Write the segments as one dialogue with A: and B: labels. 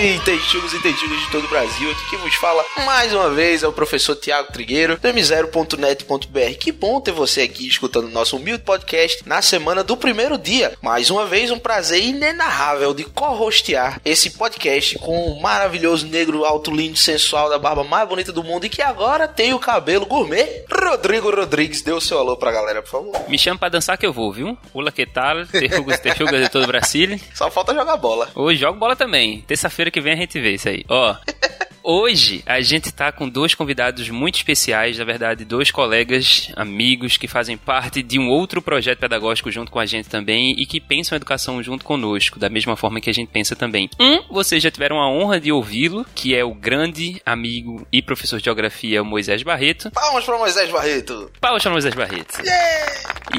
A: Texugos e texugos de todo o Brasil. Aqui quem vos fala mais uma vez é o professor Tiago Trigueiro, do m0.net.br. Que bom ter você aqui escutando o nosso humilde podcast na semana do primeiro dia. Mais uma vez, um prazer inenarrável de co-hostear esse podcast com o maravilhoso negro alto, lindo, sensual, da barba mais bonita do mundo e que agora tem o cabelo gourmet. Rodrigo Rodrigues, dê o seu alô pra galera, por favor.
B: Me chama pra dançar que eu vou, viu? Pula que tal, texugos e texugas de todo o Brasil.
A: Só falta jogar bola.
B: Hoje jogo bola também. Terça-feira que vem a gente vê isso aí. Ó. Hoje a gente tá com dois convidados muito especiais, na verdade, dois colegas, amigos que fazem parte de um outro projeto pedagógico junto com a gente também e que pensam a educação junto conosco, da mesma forma que a gente pensa também. Um, vocês já tiveram a honra de ouvi-lo, que é o grande amigo e professor de geografia Moisés Barreto.
A: Palmas pra Moisés Barreto.
B: Palmas para Moisés Barreto.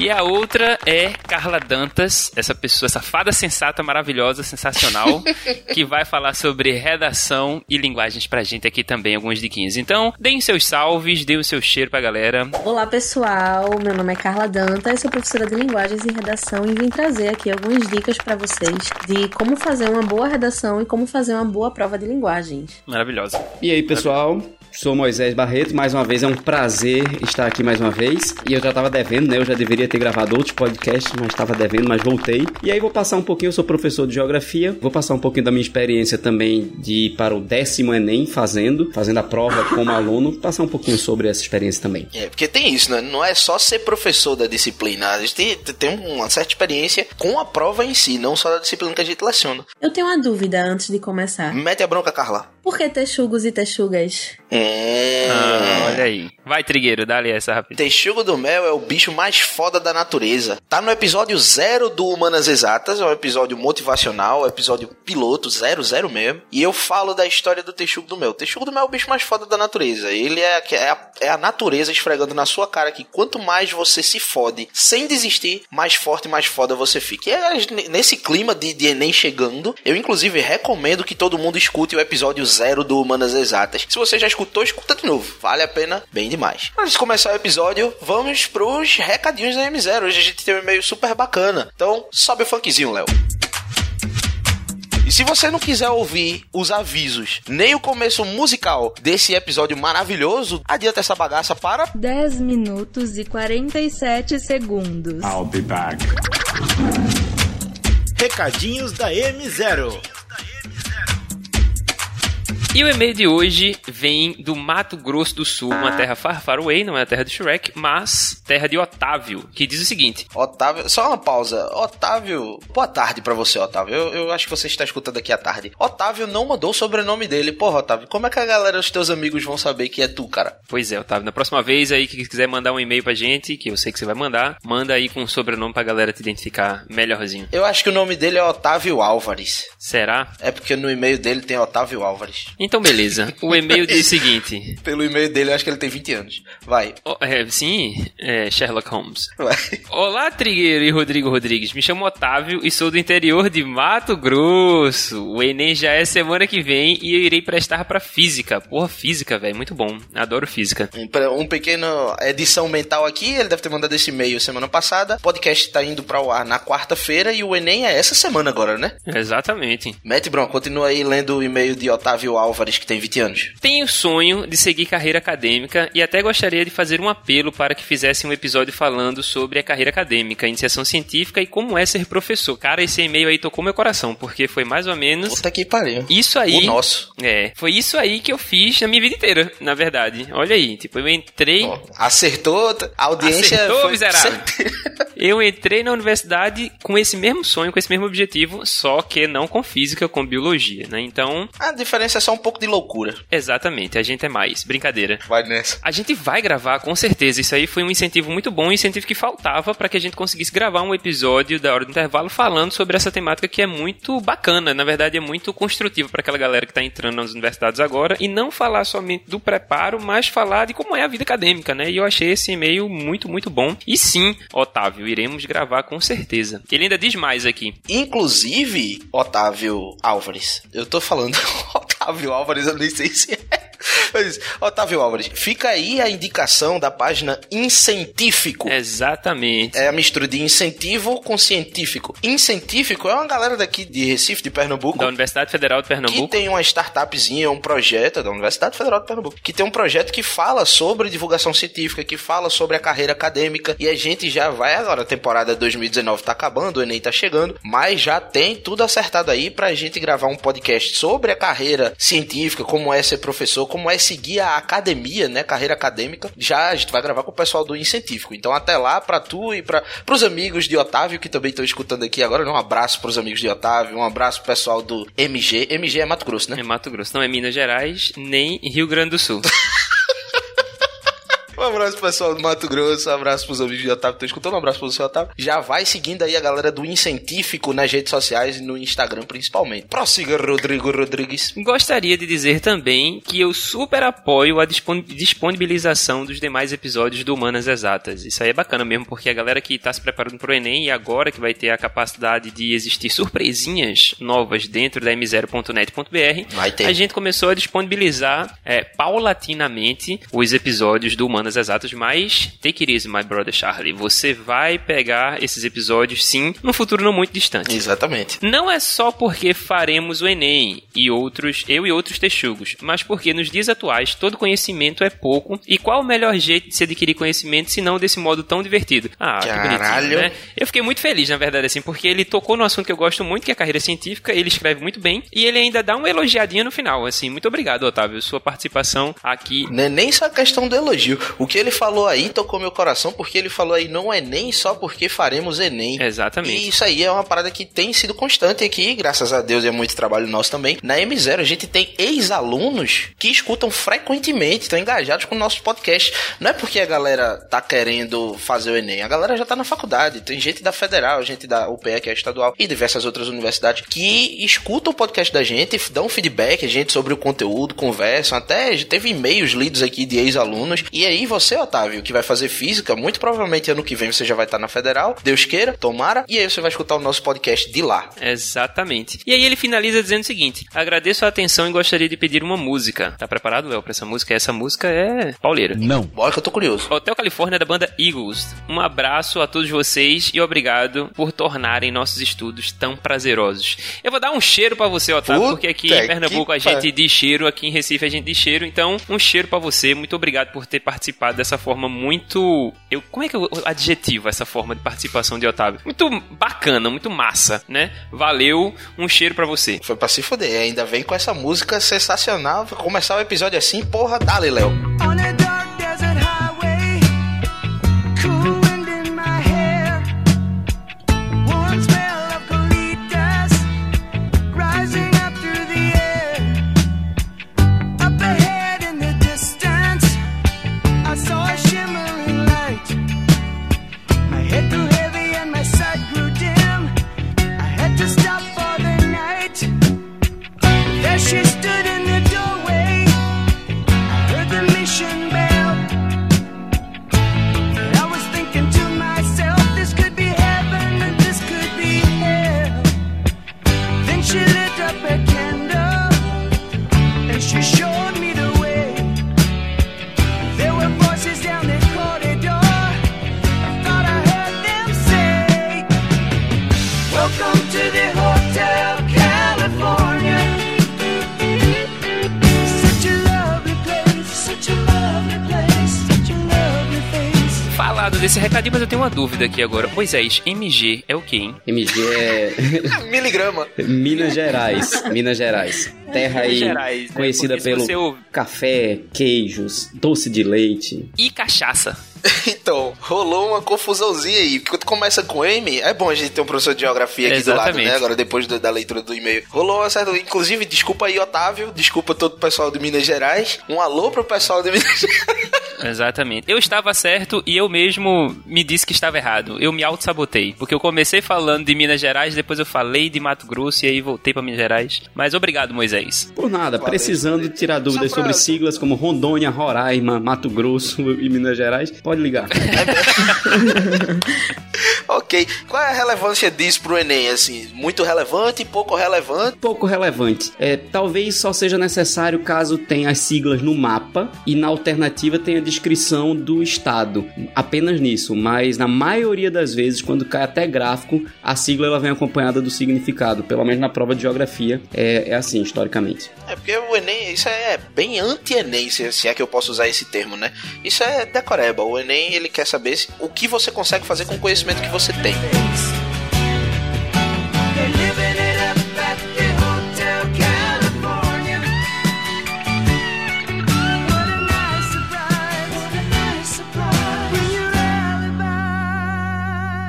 B: E a outra é Carla Dantas, essa pessoa, essa fada sensata, maravilhosa, sensacional, que vai falar sobre redação e linguagens pra gente aqui também, algumas diquinhas. Então, deem seus salves, deem o seu cheiro pra galera.
C: Olá pessoal, meu nome é Carla Danta, sou professora de linguagens e redação e vim trazer aqui algumas dicas para vocês de como fazer uma boa redação e como fazer uma boa prova de linguagens.
B: Maravilhosa.
D: E aí, pessoal? Sou Moisés Barreto, mais uma vez é um prazer estar aqui mais uma vez. E eu já tava devendo, né? Eu já deveria ter gravado outros podcasts, mas estava devendo, mas voltei. E aí vou passar um pouquinho, eu sou professor de geografia, vou passar um pouquinho da minha experiência também de ir para o décimo Enem fazendo, fazendo a prova como aluno, passar um pouquinho sobre essa experiência também.
A: É, porque tem isso, né? Não é só ser professor da disciplina. A gente tem, tem uma certa experiência com a prova em si, não só da disciplina que a gente leciona.
C: Eu tenho uma dúvida antes de começar.
A: Mete a bronca, Carla.
C: Por que texugos e texugas?
A: Hum.
B: Ah, olha aí. Vai, Trigueiro, dá ali essa rápida.
A: Texugo do Mel é o bicho mais foda da natureza. Tá no episódio zero do Humanas Exatas, é um episódio motivacional, é um episódio piloto, zero, zero mesmo. E eu falo da história do Texugo do Mel. O Texugo do Mel é o bicho mais foda da natureza. Ele é, é, a, é a natureza esfregando na sua cara que quanto mais você se fode sem desistir, mais forte e mais foda você fica. E é nesse clima de, de Enem chegando, eu inclusive recomendo que todo mundo escute o episódio zero do Humanas Exatas. Se você já escutou, escuta de novo. Vale a pena bem demais. Antes de começar o episódio, vamos pros recadinhos da M0. Hoje a gente tem um e-mail super bacana. Então, sobe o funkzinho, Léo. E se você não quiser ouvir os avisos, nem o começo musical desse episódio maravilhoso, adianta essa bagaça para
E: 10 minutos e 47 segundos.
F: I'll be back.
G: Recadinhos da M0.
B: E o e-mail de hoje vem do Mato Grosso do Sul, uma terra far, far away, não é a terra do Shrek, mas terra de Otávio, que diz o seguinte:
A: Otávio. Só uma pausa. Otávio. Boa tarde pra você, Otávio. Eu, eu acho que você está escutando aqui à tarde. Otávio não mandou o sobrenome dele. Porra, Otávio, como é que a galera, os teus amigos vão saber que é tu, cara?
B: Pois é, Otávio, na próxima vez aí que quiser mandar um e-mail pra gente, que eu sei que você vai mandar, manda aí com o sobrenome pra galera te identificar melhorzinho.
A: Eu acho que o nome dele é Otávio Álvares.
B: Será?
A: É porque no e-mail dele tem Otávio Álvares.
B: Então, beleza. O e-mail diz o seguinte:
A: Pelo e-mail dele, eu acho que ele tem 20 anos. Vai,
B: Oh, é, sim, é Sherlock Holmes.
A: vai.
B: Olá, Trigueiro e Rodrigo Rodrigues. Me chamo Otávio e sou do interior de Mato Grosso. O Enem já é semana que vem e eu irei prestar pra física. Porra, física, velho, muito bom. Adoro física.
A: Um, pequeno edição mental aqui, ele deve ter mandado esse e-mail semana passada. O podcast tá indo para o ar na quarta-feira e o Enem é essa semana agora, né?
B: Exatamente.
A: Mete Bron, continua aí lendo o e-mail de Otávio Álvares, que tem 20 anos.
B: Tenho o sonho de seguir carreira acadêmica e até gostaria de fazer um apelo para que fizesse um episódio falando sobre a carreira acadêmica, iniciação científica e como é ser professor. Cara, esse e-mail aí tocou meu coração, porque foi mais ou menos
A: Puta que pariu.
B: isso aí.
A: O nosso.
B: É, foi isso aí que eu fiz na minha vida inteira, na verdade. Olha aí, tipo, eu entrei.
A: Ó, acertou, a audiência
B: Acertou,
A: foi
B: miserável. Eu entrei na universidade com esse mesmo sonho, com esse mesmo objetivo, só que não com física, com biologia, né? Então,
A: A diferença é só um pouco de loucura.
B: exatamente, a gente é mais. Brincadeira.
A: Vai nessa.
B: A gente vai gravar, com certeza. Isso aí foi um incentivo muito bom, um incentivo que faltava para que a gente conseguisse gravar um episódio da Hora do Intervalo falando sobre essa temática que é muito bacana. Na verdade, é muito construtiva para aquela galera que está entrando nas universidades agora e não falar somente do preparo, mas falar de como é a vida acadêmica, né? E eu achei esse e-mail muito, muito bom. E sim, Otávio, iremos gravar com certeza. Ele ainda diz mais aqui.
A: Inclusive, Otávio Álvares. Eu tô falando Otávio Álvares, eu nem sei se é. Mas, Otávio Álvares, fica aí a indicação da página Incentífico.
B: Exatamente.
A: É a mistura de incentivo com científico. Incentífico é uma galera daqui de Recife, de Pernambuco.
B: Da Universidade Federal de Pernambuco.
A: Que tem uma startupzinha, um projeto da Universidade Federal de Pernambuco, que tem um projeto que fala sobre divulgação científica, que fala sobre a carreira acadêmica. E a gente já vai agora, a temporada 2019 tá acabando, o Enem tá chegando, mas já tem tudo acertado aí pra gente gravar um podcast sobre a carreira científica, como é ser professor, como é seguir a academia, né, carreira acadêmica. Já a gente vai gravar com o pessoal do Incentivo. Então até lá, pra tu e para os amigos de Otávio que também estão escutando aqui agora, um abraço pros amigos de Otávio, um abraço pro pessoal do MG. MG é Mato Grosso, né?
B: É Mato Grosso, não é Minas Gerais, nem Rio Grande do Sul.
A: Um abraço pro pessoal do Mato Grosso, um abraço pros amigos de Otávio que estão escutando, um abraço pro seu Otávio. Já vai seguindo aí a galera do Incentífico nas redes sociais e no Instagram principalmente. Prossiga, Rodrigo Rodrigues.
B: Gostaria de dizer também que eu super apoio a disponibilização dos demais episódios do Humanas Exatas. Isso aí é bacana mesmo, porque a galera que está se preparando pro Enem e agora que vai ter a capacidade de existir surpresinhas novas dentro da m0.net.br, a gente começou a disponibilizar é, paulatinamente os episódios do Humanas exatas, mas take it easy, my brother Charlie. Você vai pegar esses episódios, sim, no futuro não muito distante.
A: Exatamente.
B: Não é só porque faremos o Enem e outros, eu e outros texugos, mas porque nos dias atuais todo conhecimento é pouco e qual o melhor jeito de se adquirir conhecimento se não desse modo tão divertido? Ah,
A: Caralho.
B: que bonitinho, né? Eu fiquei muito feliz, na verdade, assim, porque ele tocou no assunto que eu gosto muito, que é a carreira científica, ele escreve muito bem e ele ainda dá uma elogiadinha no final, assim. Muito obrigado, Otávio, sua participação aqui.
A: Não é nem só a questão do elogio. O que ele falou aí tocou meu coração, porque ele falou aí não é nem só porque faremos Enem.
B: Exatamente.
A: E isso aí é uma parada que tem sido constante aqui, graças a Deus e é muito trabalho nosso também. Na M0 a gente tem ex-alunos que escutam frequentemente, estão engajados com o nosso podcast. Não é porque a galera tá querendo fazer o Enem, a galera já tá na faculdade. Tem gente da Federal, gente da UPE, que é estadual, e diversas outras universidades que escutam o podcast da gente, dão feedback a gente sobre o conteúdo, conversam, até teve e-mails lidos aqui de ex-alunos. E aí você, Otávio, que vai fazer física, muito provavelmente ano que vem você já vai estar na Federal, Deus queira, tomara, e aí você vai escutar o nosso podcast de lá.
B: Exatamente. E aí ele finaliza dizendo o seguinte: agradeço a atenção e gostaria de pedir uma música. Tá preparado, Léo, pra essa música? Essa música é pauleira.
D: Não.
A: Bora que eu tô curioso.
B: Hotel Califórnia da banda Eagles. Um abraço a todos vocês e obrigado por tornarem nossos estudos tão prazerosos. Eu vou dar um cheiro para você, Otávio,
A: Puta
B: porque aqui em Pernambuco a gente diz cheiro, aqui em Recife a gente diz cheiro, então um cheiro para você. Muito obrigado por ter participado dessa forma muito. Eu, como é que eu adjetivo essa forma de participação de Otávio? Muito bacana, muito massa, né? Valeu, um cheiro para você.
A: Foi pra se fuder, ainda vem com essa música sensacional. Começar o episódio assim, porra, dale, Léo.
B: Dúvida aqui agora. Moisés, MG é o quê, hein?
D: MG é
A: Miligrama.
D: Minas Gerais. Minas Gerais. Terra aí
B: Minas Gerais, né?
D: conhecida
B: Porque
D: pelo
B: ouve-
D: café, queijos, doce de leite.
B: E cachaça.
A: Então, rolou uma confusãozinha aí. Começa com M, é bom a gente ter um professor de geografia aqui do lado,
B: Exatamente.
A: né? Agora, depois do- da leitura do e-mail. Rolou uma certa. Inclusive, desculpa aí, Otávio. Desculpa todo o pessoal de Minas Gerais. Um alô pro pessoal de Minas Gerais.
B: Exatamente. Eu estava certo e eu mesmo me disse que estava errado. Eu me auto-sabotei. Porque eu comecei falando de Minas Gerais, depois eu falei de Mato Grosso e aí voltei pra Minas Gerais. Mas obrigado, Moisés.
D: Por nada,
A: Valeu,
D: precisando tirar dúvidas
A: pra-
D: sobre siglas como Rondônia, Roraima, Mato Grosso e Minas Gerais, pode ligar.
A: ok. Qual é a relevância disso pro Enem? Assim, muito relevante, pouco relevante?
D: Pouco relevante. É, talvez só seja necessário caso tenha as siglas no mapa e na alternativa tenha a descrição do estado. Apenas nisso, mas na maioria das vezes, quando cai até gráfico, a sigla ela vem acompanhada do significado. Pelo menos na prova de geografia é, é assim, historicamente.
A: É porque o Enem, isso é bem anti-Enem, se, é que eu posso usar esse termo, né? Isso é decoreba. O Enem, ele quer saber o que você consegue fazer com o conhecimento que você tem.
F: A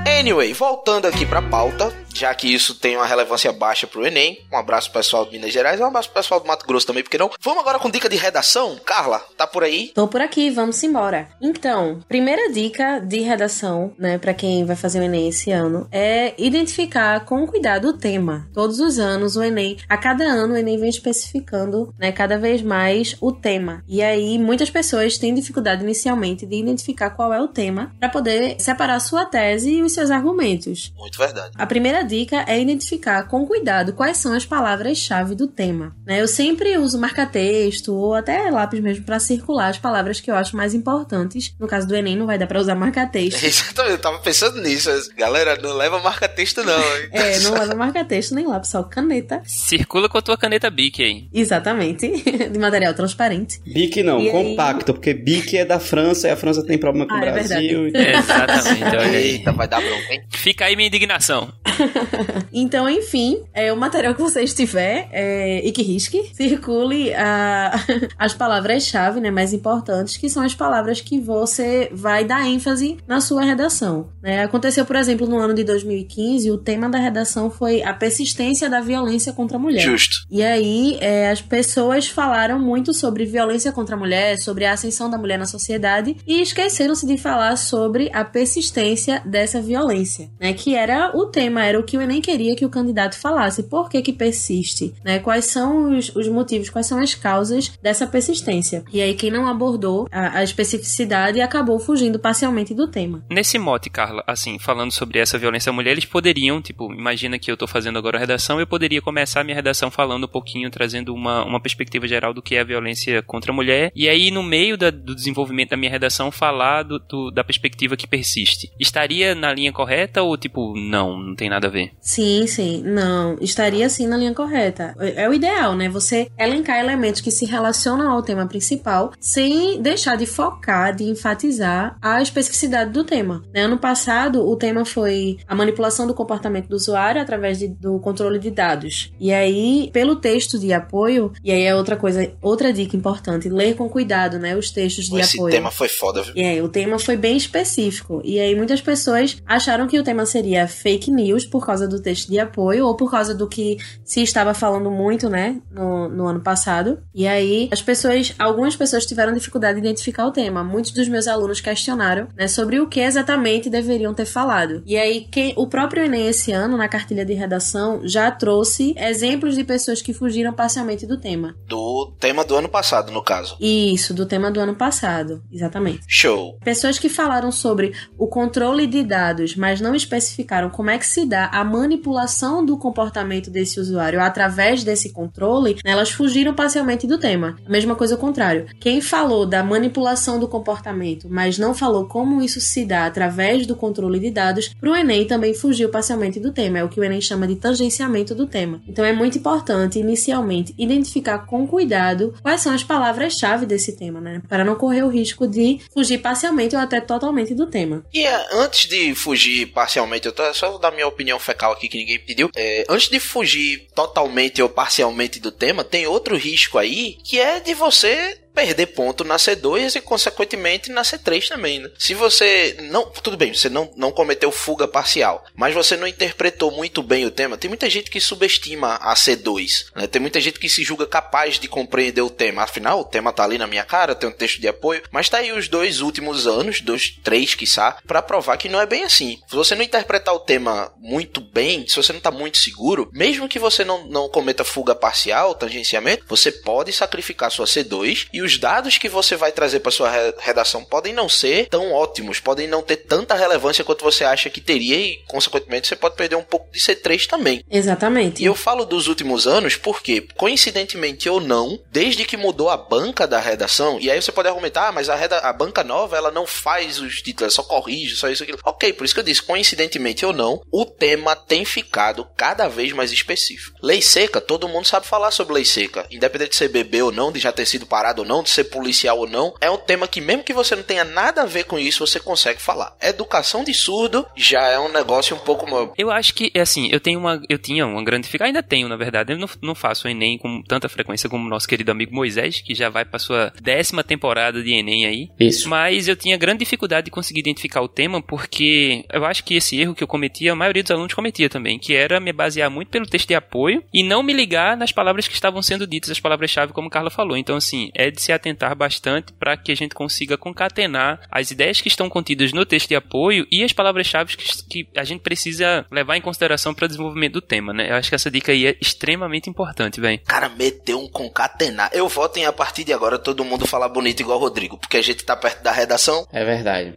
F: a.
A: Anyway, voltando aqui pra pauta, já que isso tem uma relevância baixa pro Enem, um abraço pro pessoal de Minas Gerais, um abraço pro pessoal do Mato Grosso também, porque não? Vamos agora com dica de redação? Carla, tá por aí?
C: Tô por aqui, vamos embora. Então, primeira dica de redação, né, para quem vai fazer o Enem esse ano, é identificar com cuidado o tema. Todos os anos o Enem, a cada ano o Enem vem especificando, né, cada vez mais o tema. E aí muitas pessoas têm dificuldade inicialmente de identificar qual é o tema para poder separar sua tese e os seus argumentos.
A: Muito verdade.
C: A primeira dica é identificar com cuidado quais são as palavras-chave do tema. né? Eu sempre uso marca-texto ou até lápis mesmo para circular as palavras que eu acho mais importantes. No caso do Enem, não vai dar para usar marca-texto.
A: Exatamente, eu tava pensando nisso. Galera, não leva marca-texto não, hein?
C: É, não leva marca-texto nem lápis, só caneta.
B: Circula com a tua caneta Bic aí.
C: Exatamente. De material transparente.
D: Bic não,
C: E aí?
D: compacto, porque Bic é da França e a França tem problema com
C: Ah,
D: o
C: é
D: Brasil.
B: Exatamente, olha aí.
A: Eita, vai dar bronca, hein?
B: Fica aí minha indignação.
C: Então, enfim, é, o material que você estiver é, e que risque, circule a- as palavras-chave né, mais importantes, que são as palavras que você vai dar ênfase na sua redação. né? Aconteceu, por exemplo, no ano de 2015, o tema da redação foi a persistência da violência contra a mulher.
A: Justo.
C: E aí, é, as pessoas falaram muito sobre violência contra a mulher, sobre a ascensão da mulher na sociedade e esqueceram-se de falar sobre a persistência dessa violência, né? Que era o tema, era o que o Enem queria que o candidato falasse. Por que que persiste? Né? Quais são os, os motivos, quais são as causas dessa persistência? E aí, quem não abordou a, a especificidade acabou fugindo parcialmente do tema.
B: Nesse mote, Carla, assim, falando sobre essa violência à mulher, eles poderiam, tipo, imagina que eu tô fazendo agora a redação, eu poderia começar a minha redação falando um pouquinho, trazendo uma, uma perspectiva geral do que é a violência contra a mulher, e aí no meio da- do desenvolvimento da minha redação falar do, do- da perspectiva que persiste. Estaria na linha correta ou, tipo, não, não tem nada a ver?
C: Sim, sim. Não, estaria sim na linha correta. É é o ideal, né? Você elencar elementos que se relacionam ao tema principal sem deixar de focar, de enfatizar a especificidade do tema. Né? Ano passado, o tema foi a manipulação do comportamento do usuário através de- do controle de dados. E aí, pelo texto de apoio, e aí é outra coisa, outra dica importante, ler com cuidado, né? Os textos de
A: Esse
C: apoio.
A: tema foi foda, viu?
C: E aí, o tema foi bem específico. E aí, muitas pessoas acharam que o tema seria fake news por causa do texto de apoio ou por causa do que se estava falando muito, né, no, no ano passado. E aí, as pessoas, algumas pessoas tiveram dificuldade de identificar o tema. Muitos dos meus alunos questionaram, né, sobre o que exatamente deveriam ter falado. E aí, quem, o próprio Enem esse ano, na cartilha de redação, já trouxe exemplos de pessoas que fugiram parcialmente do tema.
A: Do tema do ano passado, no caso.
C: Isso, do tema do ano passado. Exatamente.
A: Show.
C: Pessoas que falaram sobre o controle de dados, mas não especificaram como é que se dá a manipulação do comportamento desse usuário através desse controle, né, elas fugiram parcialmente do tema. A mesma coisa ao contrário. Quem falou da manipulação do comportamento, mas não falou como isso se dá através do controle de dados, para o Enem também fugiu parcialmente do tema. É o que o Enem chama de tangenciamento do tema. Então é muito importante, inicialmente, identificar com cuidado quais são as palavras-chave desse tema, né? Para não correr o risco de fugir parcialmente ou até totalmente do tema.
A: E é, antes de fugir parcialmente, eu só vou dar minha opinião fecal aqui que ninguém pediu. É, antes de fugir totalmente ou parcialmente do tema, tem outro risco aí que é de você perder ponto na C2 e, consequentemente, na C3 também, né? Se você não. Tudo bem, você não, não cometeu fuga parcial, mas você não interpretou muito bem o tema. Tem muita gente que subestima a C2, né? Tem muita gente que se julga capaz de compreender o tema. Afinal, o tema tá ali na minha cara, tem um texto de apoio, mas tá aí os dois últimos anos, dois, três, quiçá, pra provar que não é bem assim. Se você não interpretar o tema muito bem, se você não tá muito seguro, mesmo que você não, não cometa fuga parcial, tangenciamento, você pode sacrificar sua C2 e os dados que você vai trazer para sua re- redação podem não ser tão ótimos, podem não ter tanta relevância quanto você acha que teria e, consequentemente, você pode perder um pouco de C3 também.
C: Exatamente.
A: E eu falo dos últimos anos porque, coincidentemente ou não, desde que mudou a banca da redação, e aí você pode argumentar, ah, mas a, reda- a banca nova ela não faz os títulos, ela só corrige, só isso aquilo. Ok, por isso que eu disse, coincidentemente ou não, o tema tem ficado cada vez mais específico. Lei seca, todo mundo sabe falar sobre lei seca, independente de ser bebê ou não, de já ter sido parado ou não, de ser policial ou não, é um tema que mesmo que você não tenha nada a ver com isso, você consegue falar. Educação de surdo já é um negócio um pouco
B: Eu acho que, é assim, eu tenho uma. Eu tinha uma grande dificuldade. Ainda tenho, na verdade. Eu não, não faço o Enem com tanta frequência como o nosso querido amigo Moisés, que já vai pra sua décima temporada de Enem aí.
D: Isso.
B: Mas eu tinha grande dificuldade de conseguir identificar o tema, porque eu acho que esse erro que eu cometia, a maioria dos alunos cometia também, que era me basear muito pelo texto de apoio e não me ligar nas palavras que estavam sendo ditas, as palavras-chave, como Carla falou. Então, assim, é de se atentar bastante para que a gente consiga concatenar as ideias que estão contidas no texto de apoio e as palavras-chave que, que a gente precisa levar em consideração para o desenvolvimento do tema, né? Eu acho que essa dica aí é extremamente importante, velho.
A: Cara, meteu um concatenar. Eu voto em a partir de agora todo mundo falar bonito igual o Rodrigo, porque a gente tá perto da redação.
D: É verdade.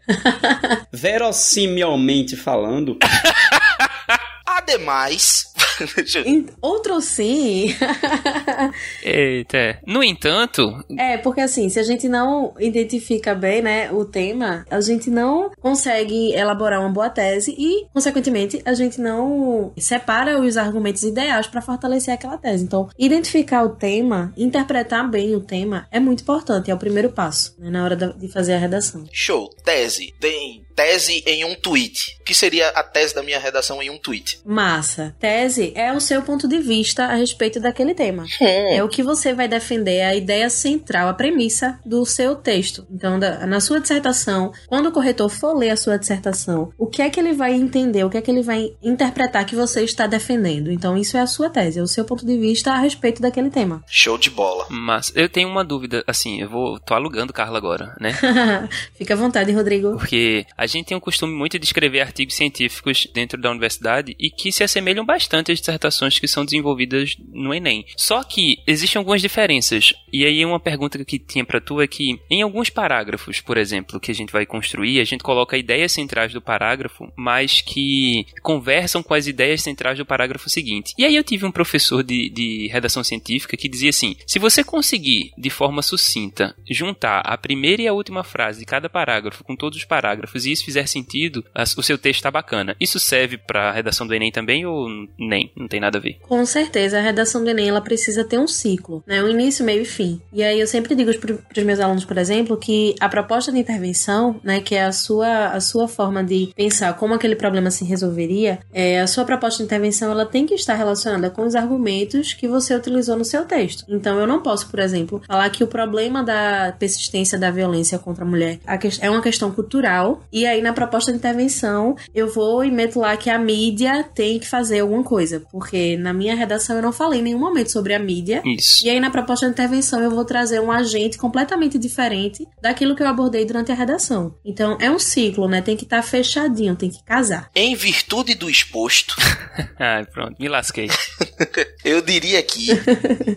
D: Verossimilmente falando,
C: Em- Outro sim.
B: Eita. é. No entanto,
C: É, porque assim, se a gente não identifica bem, né, o tema, a gente não consegue elaborar uma boa tese e, consequentemente, a gente não separa os argumentos ideais para fortalecer aquela tese. Então, identificar o tema, interpretar bem o tema é muito importante, é o primeiro passo, né, na hora da- de fazer a redação.
A: Show. Tese. Tem tese em um tweet. O que seria a tese da minha redação em um tweet?
C: Massa. Tese é o seu ponto de vista a respeito daquele tema. É o que você vai defender, a ideia central, a premissa do seu texto. Então, da- na sua dissertação, quando o corretor for ler a sua dissertação, o que é que ele vai entender, o que é que ele vai interpretar que você está defendendo. Então, isso é a sua tese, é o seu ponto de vista a respeito daquele tema.
A: Show de bola.
B: mas eu tenho uma dúvida, assim, eu vou. tô alugando Carla agora, né?
C: Fica à vontade, Rodrigo.
B: Porque a gente tem um costume muito de escrever artigos científicos dentro da universidade e que se assemelham bastante às dissertações que são desenvolvidas no Enem. Só que existem algumas diferenças. E aí uma pergunta que tinha pra tu é que em alguns parágrafos, por exemplo, que a gente vai construir, a gente coloca ideias centrais do parágrafo, mas que conversam com as ideias centrais do parágrafo seguinte. E aí eu tive um professor de, de redação científica que dizia assim: se você conseguir de forma sucinta juntar a primeira e a última frase de cada parágrafo com todos os parágrafos e isso fizer sentido, o seu texto tá bacana. Isso serve pra redação do Enem também ou nem? Não tem nada a ver.
C: Com certeza, a redação do Enem ela precisa ter um ciclo, né? Um início, meio e fim. E aí eu sempre digo para os meus alunos, por exemplo, que a proposta de intervenção, né, que é a sua, a sua forma de pensar como aquele problema se resolveria, é, a sua proposta de intervenção ela tem que estar relacionada com os argumentos que você utilizou no seu texto. Então eu não posso, por exemplo, falar que o problema da persistência da violência contra a mulher a é uma questão cultural e aí na proposta de intervenção eu vou e meto lá que a mídia tem que fazer alguma coisa, porque na minha redação eu não falei em nenhum momento sobre a mídia.
B: Isso.
C: E aí na proposta de intervenção eu vou trazer um agente completamente diferente daquilo que eu abordei durante a redação. Então é um ciclo, né? Tem que estar fechadinho, tem que casar.
A: Em virtude do exposto,
B: Ai, pronto, me lasquei.
A: eu diria que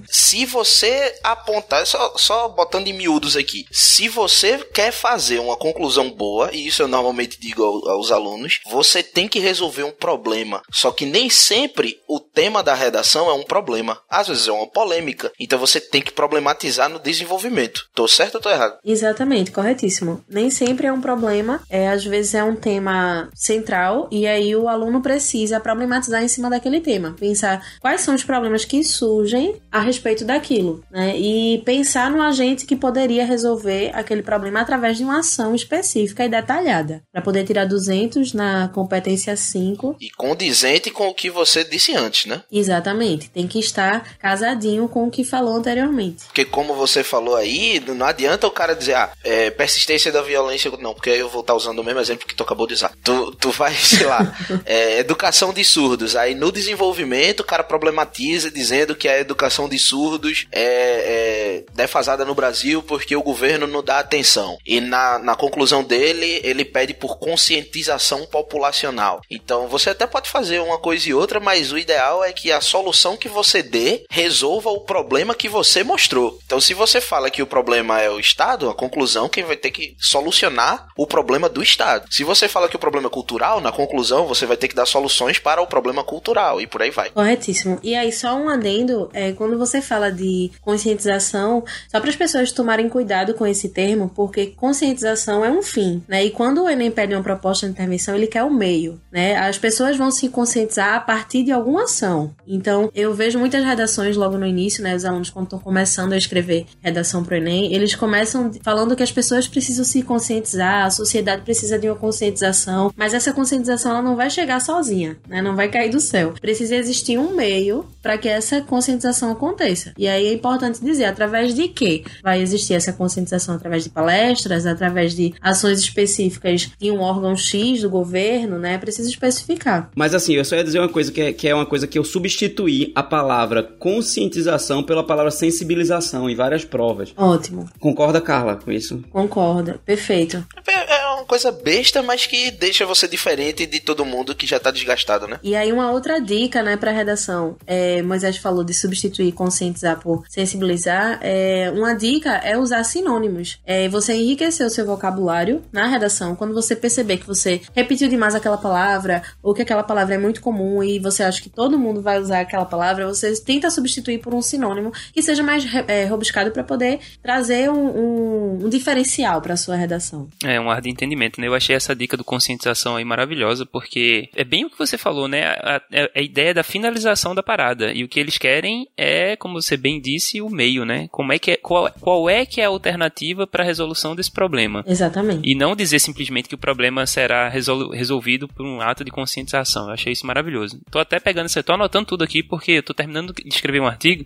A: se você apontar, só, só botando em miúdos aqui, se você quer fazer uma conclusão boa, e isso eu normalmente digo ao- aos alunos, você tem que resolver um problema. Só que nem sempre o tema da redação é um problema. Às vezes é uma polêmica. Então você tem que problematizar no desenvolvimento. Tô certo ou tô errado?
C: Exatamente, corretíssimo. Nem sempre é um problema, é, às vezes é um tema central e aí o aluno precisa problematizar em cima daquele tema. Pensar quais são os problemas que surgem a respeito daquilo, né? E pensar no agente que poderia resolver aquele problema através de uma ação específica e detalhada, para poder tirar 200 na competência 5.
A: E condizente com o que você disse antes, né?
C: Exatamente, tem que estar casadinho com o que falou anteriormente.
A: Porque como você falou aí, não adianta o cara dizer, ah, é, persistência da violência. Não, porque aí eu vou estar usando o mesmo exemplo que tu acabou de usar. Tu, tu vai, sei lá, é, educação de surdos. Aí no desenvolvimento o cara problematiza dizendo que a educação de surdos é, é defasada no Brasil porque o governo não dá atenção. E na, na conclusão dele, ele pede por conscientização populacional. Então você até pode fazer uma coisa e outra, mas o ideal é que a solução que você dê resolva o problema que você mostrou. Então se você fala que o problema é o Estado, a conclusão é que vai ter que solucionar o problema do Estado. Se você fala que o problema é cultural, na conclusão você vai ter que dar soluções para o problema cultural e por aí vai.
C: Corretíssimo. E aí, só um adendo, é, quando você fala de conscientização, só para as pessoas tomarem cuidado com esse termo, porque conscientização é um fim, né? E quando o Enem pede uma proposta de intervenção, ele quer o meio, né? As pessoas vão se conscientizar a partir de alguma ação. Então, eu vejo muitas redações logo no início, né? Os alunos, quando estão começando a escrever redação para o Enem, eles começam falando que as pessoas precisam se conscientizar, a sociedade precisa de uma conscientização, mas essa conscientização ela não vai chegar sozinha, né? Não vai cair do céu. Precisa existir um meio para que essa conscientização aconteça. E aí é importante dizer através de que vai existir essa conscientização através de palestras, através de ações específicas de um órgão X do governo, né? Precisa especificar.
D: Mas assim, eu só ia dizer uma coisa que é, que é uma coisa que eu substituí a palavra conscientização pela palavra sensibilização em várias provas.
C: Ótimo.
D: Concorda, Carla, com isso?
C: Concorda. Perfeito.
A: É é uma coisa besta, mas que deixa você diferente de todo mundo que já tá desgastado, né?
C: E aí uma outra dica, né, para redação. É, Moisés falou de substituir conscientizar por sensibilizar. É, uma dica é usar sinônimos. É, você enriquecer o seu vocabulário na redação. Quando você perceber que você repetiu demais aquela palavra ou que aquela palavra é muito comum e você acha que todo mundo vai usar aquela palavra, você tenta substituir por um sinônimo que seja mais é, robuscado para poder trazer um, um, um diferencial para sua redação.
B: É um ar de entendimento, né? Eu achei essa dica do conscientização aí maravilhosa, porque é bem o que você falou, né? A, a, a ideia da finalização da parada. E o que eles querem é, como você bem disse, o meio, né? Como é que é, qual, qual é que é a alternativa para a resolução desse problema?
C: Exatamente.
B: E não dizer simplesmente que o problema será resol, resolvido por um ato de conscientização. Eu achei isso maravilhoso. Tô até pegando, você tô anotando tudo aqui porque eu tô terminando de escrever um artigo.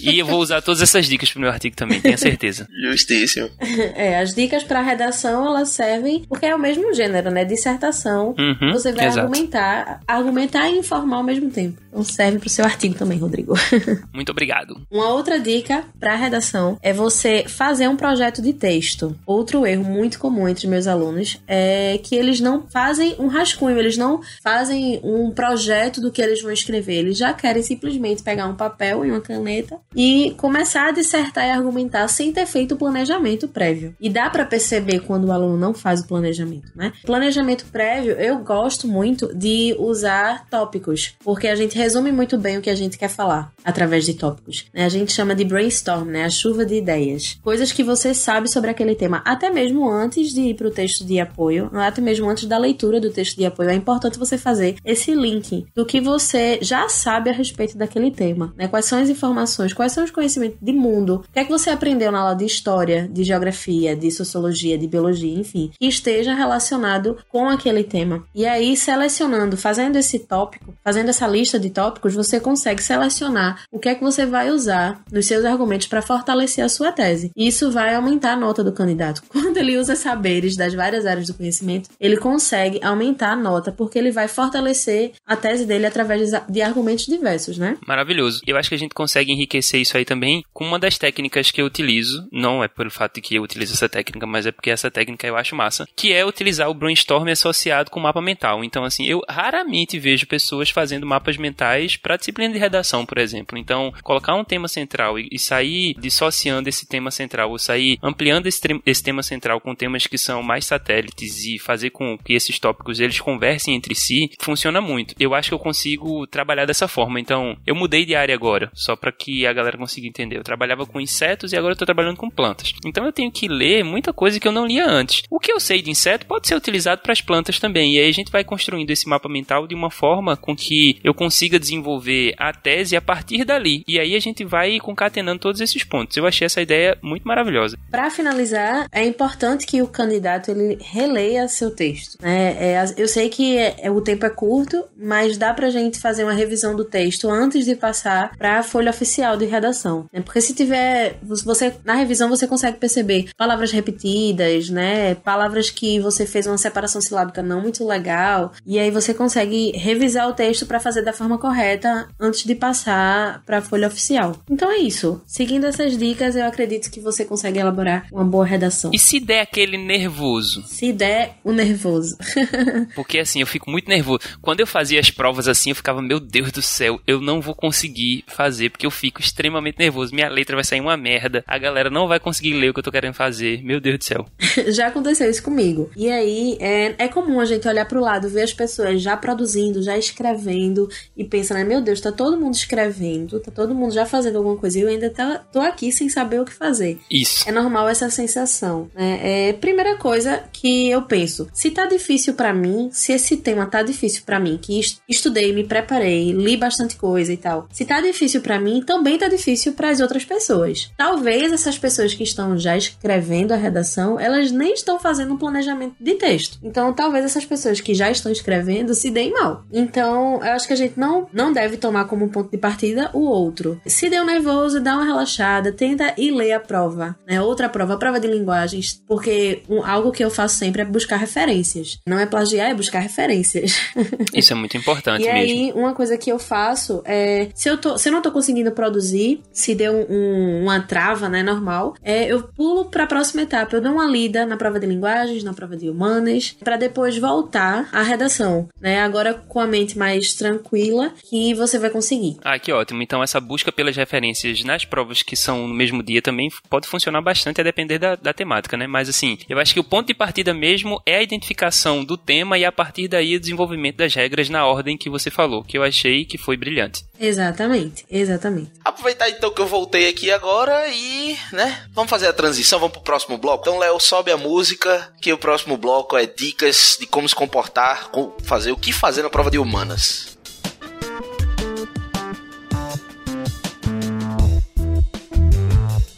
B: E eu vou usar todas essas dicas pro meu artigo também, tenha certeza.
A: Justíssimo.
C: É, as dicas para redação elas servem porque é o mesmo gênero, né? Dissertação.
B: Uhum,
C: você vai
B: exato.
C: argumentar, argumentar e informar ao mesmo tempo. Então serve pro seu artigo também, Rodrigo.
B: Muito obrigado.
C: Uma outra dica para redação é você fazer um projeto de texto. Outro erro muito comum entre meus alunos é que eles não fazem um rascunho, eles não fazem um projeto do que eles vão escrever. Eles já querem simplesmente pegar um papel e uma caneta e começar a dissertar e argumentar sem ter feito o planejamento prévio. E dá para perceber quando o aluno não faz o planejamento, né? Planejamento prévio, eu gosto muito de usar tópicos, porque a gente resume muito bem o que a gente quer falar através de tópicos. né? A gente chama de brainstorm, né? A chuva de ideias. Coisas que você sabe sobre aquele tema, até mesmo antes de ir para o texto de apoio, até mesmo antes da leitura do texto de apoio. É importante você fazer esse link do que você já sabe a respeito daquele tema, né? Quais são as informações, quais são os conhecimentos de mundo, o que é que você aprendeu na aula de história, de geografia, de sociologia, de biologia, enfim, que esteja relacionado com aquele tema. E aí, selecionando, fazendo esse tópico, fazendo essa lista de tópicos, você consegue selecionar o que é que você vai usar nos seus argumentos para fortalecer a sua tese. E isso vai aumentar a nota do candidato. Quando ele usa saberes das várias áreas do conhecimento, ele consegue aumentar a nota porque ele vai fortalecer a tese dele através de- argumentos diversos, né?
B: Maravilhoso. Eu acho que a gente consegue enriquecer isso aí também com uma das técnicas que eu utilizo. Não é pelo fato de que eu utilizo essa técnica, mas é porque essa técnica eu acho massa. Que é utilizar o brainstorm associado com o mapa mental. Então, assim, eu raramente vejo pessoas fazendo mapas mentais para disciplina de redação, por exemplo. Então, colocar um tema central e, e sair dissociando esse tema central, ou sair ampliando esse, esse tema central com temas que são mais satélites e fazer com que esses tópicos eles conversem entre si, funciona muito. Eu acho que eu consigo trabalhar dessa forma. Então, eu mudei de área agora, só para que a galera consiga entender. Eu trabalhava com insetos e agora eu tô trabalhando com plantas. Então eu tenho que ler muita coisa que eu não lia antes. O que eu sei de inseto pode ser utilizado para as plantas também. E aí a gente vai construindo esse mapa mental de uma forma com que eu consiga desenvolver a tese a partir dali. E aí a gente vai concatenando todos esses pontos. Eu achei essa ideia muito maravilhosa.
C: Para finalizar, é importante que o candidato ele releia seu texto. Né? É, eu sei que é- é- o tempo é curto, mas dá pra gente fazer uma revisão do texto antes de passar para a folha oficial de redação. né? Porque se tiver, você na revisão você consegue perceber palavras repetidas, né? Palavras que você fez uma separação silábica não muito legal, e aí você consegue revisar o texto para fazer da forma correta antes de passar para a folha oficial. Então é isso. Seguindo essas dicas, eu acredito que você consegue elaborar uma boa redação.
B: E se der aquele nervoso?
C: Se der o nervoso.
B: Porque assim, eu fico muito nervoso. Quando eu fazia as provas assim, eu ficava, meu Deus do céu, eu não vou conseguir fazer, porque eu fico extremamente nervoso. Minha letra vai sair uma merda. A galera não vai conseguir ler o que eu tô querendo fazer. Meu Deus do céu.
C: já aconteceu isso comigo. E aí é, é comum a gente olhar pro lado, ver as pessoas já produzindo, já escrevendo e pensa, né, meu Deus, tá todo mundo escrevendo, tá todo mundo já fazendo alguma coisa e eu ainda tá, tô aqui sem saber o que fazer.
B: Isso.
C: É normal essa sensação. Né? É, primeira coisa que eu penso, se tá difícil pra mim, se esse tema tá difícil pra mim, que est- estudei, me preparei, li bastante coisa e tal, se tá difícil pra mim, também tá difícil para as outras pessoas. Talvez essas pessoas que estão já escrevendo a redação, elas nem estão fazendo um planejamento de texto. Então, talvez essas pessoas que já estão escrevendo se deem mal. Então, eu acho que a gente não, não deve tomar como ponto de partida o outro. Se deu nervoso, dá uma relaxada, tenta ir ler a prova, né? Outra prova, a prova de linguagens, porque um- algo que eu faço sempre é buscar referências. Não é plagiar, é buscar referências.
B: Isso é muito importante
C: E
B: mesmo.
C: aí, uma coisa que eu faço é. Se eu, tô, se eu não tô conseguindo produzir, se deu um- um- uma trava, né, normal, é, eu pulo pra próxima etapa. Eu dou uma lida na prova de linguagens, na prova de humanas, pra depois voltar à redação, né? Agora com a mente mais tranquila, que você vai conseguir.
B: Ah, que ótimo. Então, essa busca pelas referências nas provas que são no mesmo dia também pode funcionar bastante a depender da, da temática, né? Mas, assim, eu acho que o ponto de partida mesmo é a identificação do tema e, a partir daí, o desenvolvimento das regras na ordem que você falou, que eu achei que foi brilhante.
C: Exatamente, exatamente.
A: Aproveitar então que eu voltei aqui agora e, né, vamos fazer a transição, vamos pro próximo bloco. Então, Léo, sobe a música, que o próximo bloco é dicas de como se comportar, como fazer o que fazer na prova de humanas.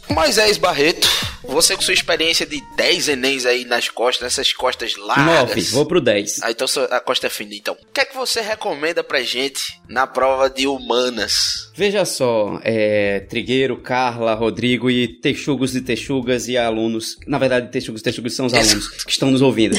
A: Moisés Barreto, você com sua experiência de 10 Enems aí nas costas, nessas costas largas.
D: 9, vou pro 10.
A: Ah, então a costa é fina, então. O que é que você recomenda pra gente na prova de humanas?
D: Veja só, é, Trigueiro, Carla, Rodrigo e texugos e texugas e alunos. Na verdade, texugos e texugas são os alunos que estão nos ouvindo.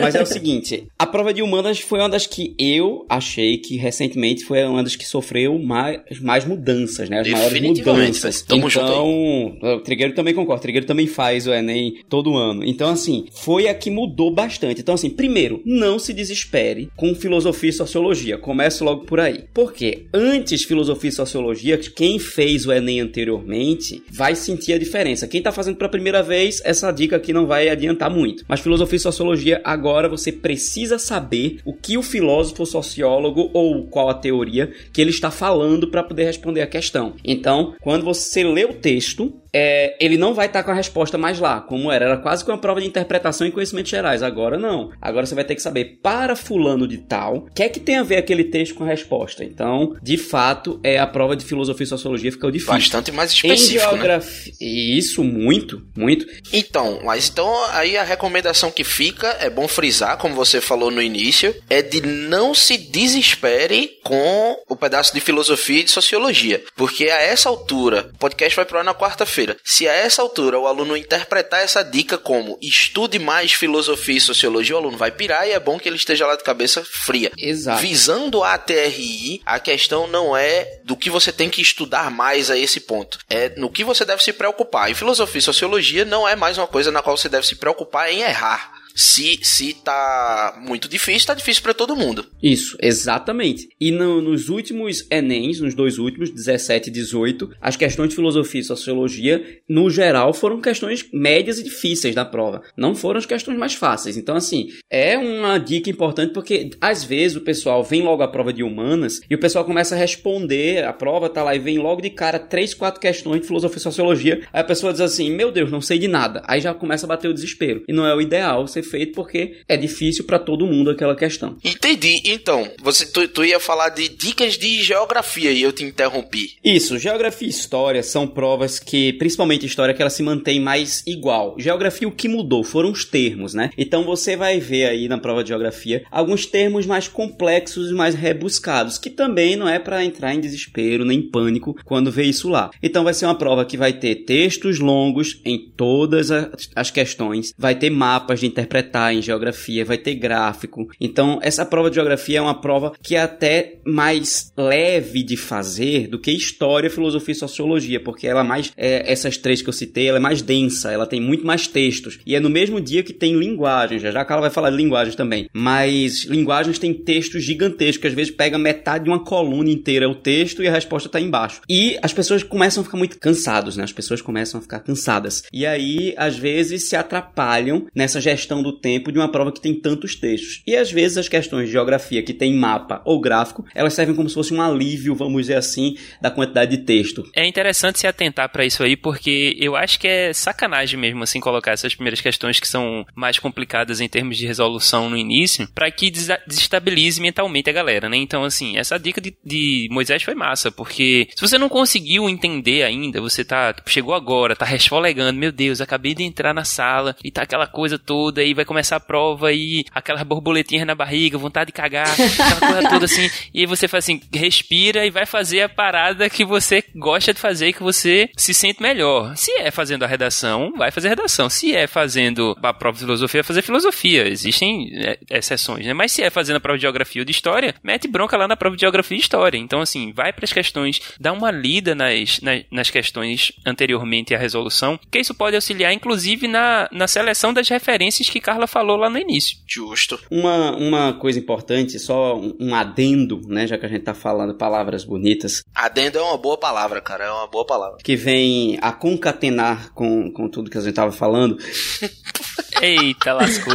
D: Mas é o seguinte: a prova de humanas foi uma das que eu achei que recentemente foi uma das que sofreu mais, mais mudanças, né? As maiores
A: Definitivamente,
D: mudanças.
A: tamo junto
D: então, o Trigueiro também concorda. O Trigueiro também faz o Enem todo ano. Então, assim, foi a que mudou bastante. Então, assim, primeiro, não se desespere com filosofia e sociologia. Comece logo por aí. Porque antes filosofia e sociologia, quem fez o Enem anteriormente vai sentir a diferença. Quem tá fazendo pela primeira vez, essa dica aqui não vai adiantar muito. Mas filosofia e sociologia, agora você precisa saber o que o filósofo sociólogo ou qual a teoria que ele está falando para poder responder a questão. Então, quando você lê o texto, é, ele não vai estar com a resposta mais lá, como era. Era quase que uma prova de interpretação e conhecimentos gerais. Agora não. Agora você vai ter que saber para fulano de tal, o que é que tem a ver aquele texto com a resposta. Então, de fato, é a prova de filosofia e sociologia ficou difícil.
A: Bastante mais
D: Em
A: específico, né?
D: geografia, isso muito, muito.
A: Então, mas então aí a recomendação que fica, é bom frisar, como você falou no início, é de não se desespere com o pedaço de filosofia e de sociologia. Porque a essa altura, o podcast vai pro ar na quarta-feira. Se a essa altura o aluno interpretar essa dica como estude mais filosofia e sociologia, o aluno vai pirar e é bom que ele esteja lá de cabeça fria.
D: Exato.
A: Visando a TRI, a questão não é do que você tem que estudar mais a esse ponto. É no que você deve se preocupar. E filosofia e sociologia não é mais uma coisa na qual você deve se preocupar em errar. Se, se tá muito difícil, tá difícil pra todo mundo.
D: Isso, exatamente. E no- nos últimos Enems, nos dois últimos, 17 e 18, as questões de filosofia e sociologia, no geral, foram questões médias e difíceis da prova. Não foram as questões mais fáceis. Então, assim, é uma dica importante porque, às vezes, o pessoal vem logo à prova de humanas e o pessoal começa a responder, a prova tá lá e vem logo de cara três, quatro questões de filosofia e sociologia. Aí a pessoa diz assim, meu Deus, não sei de nada. Aí já começa a bater o desespero. E não é o ideal ser feito porque é difícil pra todo mundo aquela questão.
A: Entendi. Então, você, tu, tu ia falar de dicas de geografia e eu te interrompi.
D: Isso, geografia e história são provas que, principalmente história, que ela se mantém mais igual. Geografia, o que mudou foram os termos, né? Então você vai ver aí na prova de geografia alguns termos mais complexos e mais rebuscados, que também não é para entrar em desespero nem em pânico quando vê isso lá. Então vai ser uma prova que vai ter textos longos em todas as questões, vai ter mapas de interpretar em geografia, vai ter gráfico. Então essa prova de geografia é uma prova que é até mais leve de fazer do que história, filosofia e sociologia, porque ela é mais é, essas três que eu citei, ela é mais densa, ela tem muito mais textos e é no mesmo dia que tem linguagens. Já já que ela vai falar de linguagens também, mas linguagens tem textos gigantescos que às vezes pega metade de uma coluna inteira o texto e a resposta tá embaixo. E as pessoas começam a ficar muito cansados, né? As pessoas começam a ficar cansadas. E aí, às vezes, se atrapalham nessa gestão do tempo de uma prova que tem tantos textos. E às vezes as questões de geografia que tem mapa ou gráfico, elas servem como se fosse um alívio, vamos dizer assim, da quantidade de texto.
B: É interessante se atentar pra isso aí, porque eu acho que é sacanagem mesmo, assim, colocar essas primeiras questões que são mais complicadas em termos de resolução no início, pra que desestabilize mentalmente a galera, né? Então, assim, essa dica de, de Moisés foi massa, porque se você não conseguiu entender ainda, você tá, tipo, chegou agora, tá resfolegando, meu Deus, acabei de entrar na sala e tá aquela coisa toda, e vai começar a prova e aquelas borboletinhas na barriga, vontade de cagar, aquela coisa toda assim, e aí você faz assim, respira e vai fazer a parada que você gosta de fazer e que você se sente melhor. Se é fazendo a redação, vai fazer redação. Se é fazendo a prova de filosofia, vai fazer filosofia. Existem é, exceções, né? Mas se é fazendo a prova de geografia ou de história, mete bronca lá na prova de geografia e história. Então, assim, vai para as questões, dá uma lida nas, nas, nas questões anteriormente à resolução, que isso pode auxiliar, inclusive, na, na seleção das referências que Carla falou lá no início.
A: Justo.
D: Uma, uma coisa importante, só um, um adendo, né? Já que a gente tá falando palavras bonitas,
A: Adendo é uma boa palavra, cara. É uma boa palavra.
D: que vem a concatenar com, com tudo que a gente tava falando.
B: Eita, lascou.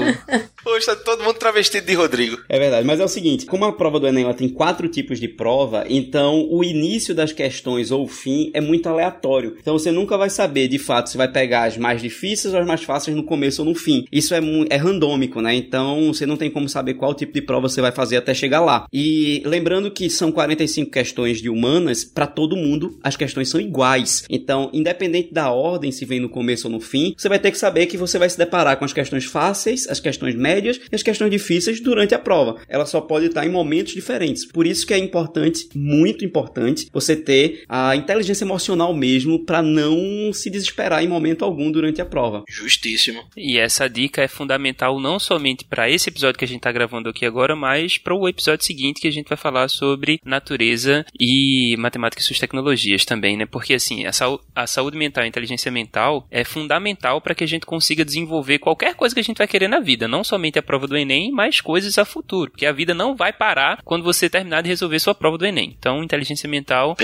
A: Poxa, todo mundo travestido de Rodrigo.
D: É verdade, mas é o seguinte, como a prova do Enem ela tem quatro tipos de prova, então o início das questões ou o fim é muito aleatório. Então você nunca vai saber, de fato, se vai pegar as mais difíceis ou as mais fáceis no começo ou no fim. Isso é, é randômico, né? Então você não tem como saber qual tipo de prova você vai fazer até chegar lá. E lembrando que são 45 questões de humanas, para todo mundo as questões são iguais. Então, independente da ordem, se vem no começo ou no fim, você vai ter que saber que você vai se deparar com as questões fáceis, as questões médias e as questões difíceis durante a prova. Ela só pode estar em momentos diferentes. Por isso que é importante, muito importante, você ter a inteligência emocional mesmo para não se desesperar em momento algum durante a prova.
A: Justíssimo.
B: E essa dica é fundamental não somente para esse episódio que a gente está gravando aqui agora, mas para o episódio seguinte que a gente vai falar sobre natureza e matemática e suas tecnologias também, né? Porque assim, a, a saúde mental a inteligência mental é fundamental para que a gente consiga desenvolver qualquer coisa que a gente vai querer na vida, não somente a prova do Enem, mas coisas a futuro, porque a vida não vai parar quando você terminar de resolver sua prova do Enem. Então, inteligência mental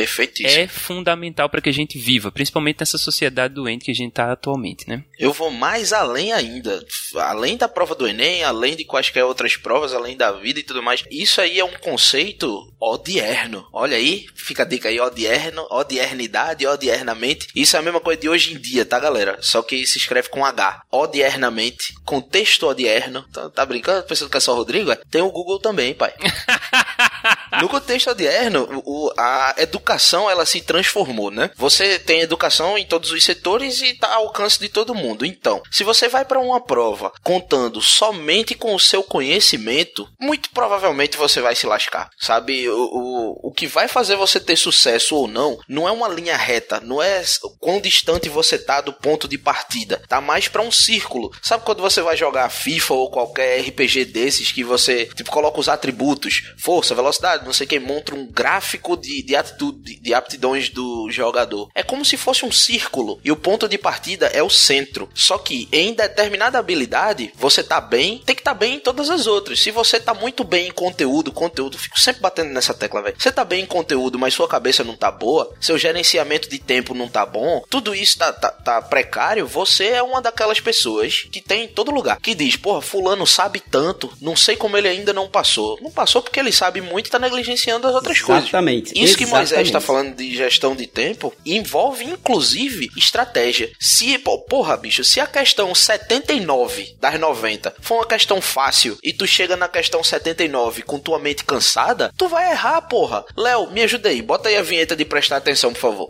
B: é fundamental para que a gente viva, principalmente nessa sociedade doente que a gente está atualmente, né?
A: Eu vou mais além ainda. Além da prova do Enem, além de quaisquer outras provas, além da vida e tudo mais. Isso aí é um conceito odierno. Olha aí, fica a dica aí, odierno, odiernidade, odiernamente. Isso é a mesma coisa de hoje em dia, tá, galera? Só que se escreve com H. Odiernamente, contexto odierno. Tá, tá brincando? Pensando que é só Rodrigo? É? Tem o Google também, pai. No contexto odierno, o- a educação ela se transformou, né? Você tem educação em todos os setores e está ao alcance de todo mundo. Então, se você vai para uma prova contando somente com o seu conhecimento, muito provavelmente você vai se lascar, sabe? O, o, o que vai fazer você ter sucesso ou não não é uma linha reta, não é quão distante você tá do ponto de partida, tá mais para um círculo. Sabe quando você vai jogar FIFA ou qualquer RPG desses que você tipo coloca os atributos, força, velocidade, não sei quem, monta um gráfico de, de, atitude, de aptidões do jogador. É como se fosse um círculo e o ponto de partida é o centro. Só que em determinada habilidade, você tá bem, tem que tá bem em todas as outras. Se você tá muito bem em conteúdo, conteúdo, fico sempre batendo nessa tecla, velho. Você tá bem em conteúdo, mas sua cabeça não tá boa, seu gerenciamento de tempo não tá bom, tudo isso tá, tá, tá precário, você é uma daquelas pessoas que tem em todo lugar. Que diz, porra, fulano sabe tanto, não sei como ele ainda não passou. Não passou porque ele sabe muito e tá negligenciando as outras coisas.
D: Exatamente.
A: Isso que Moisés
D: exatamente.
A: está falando de gestão de tempo envolve inclusive estratégia. Se, pô, porra, bicho, se a questão 79 das 90 for uma questão fácil e tu chega na questão 79 com tua mente cansada, tu vai errar, porra. Léo, me ajuda aí, bota aí a vinheta de prestar atenção, por favor.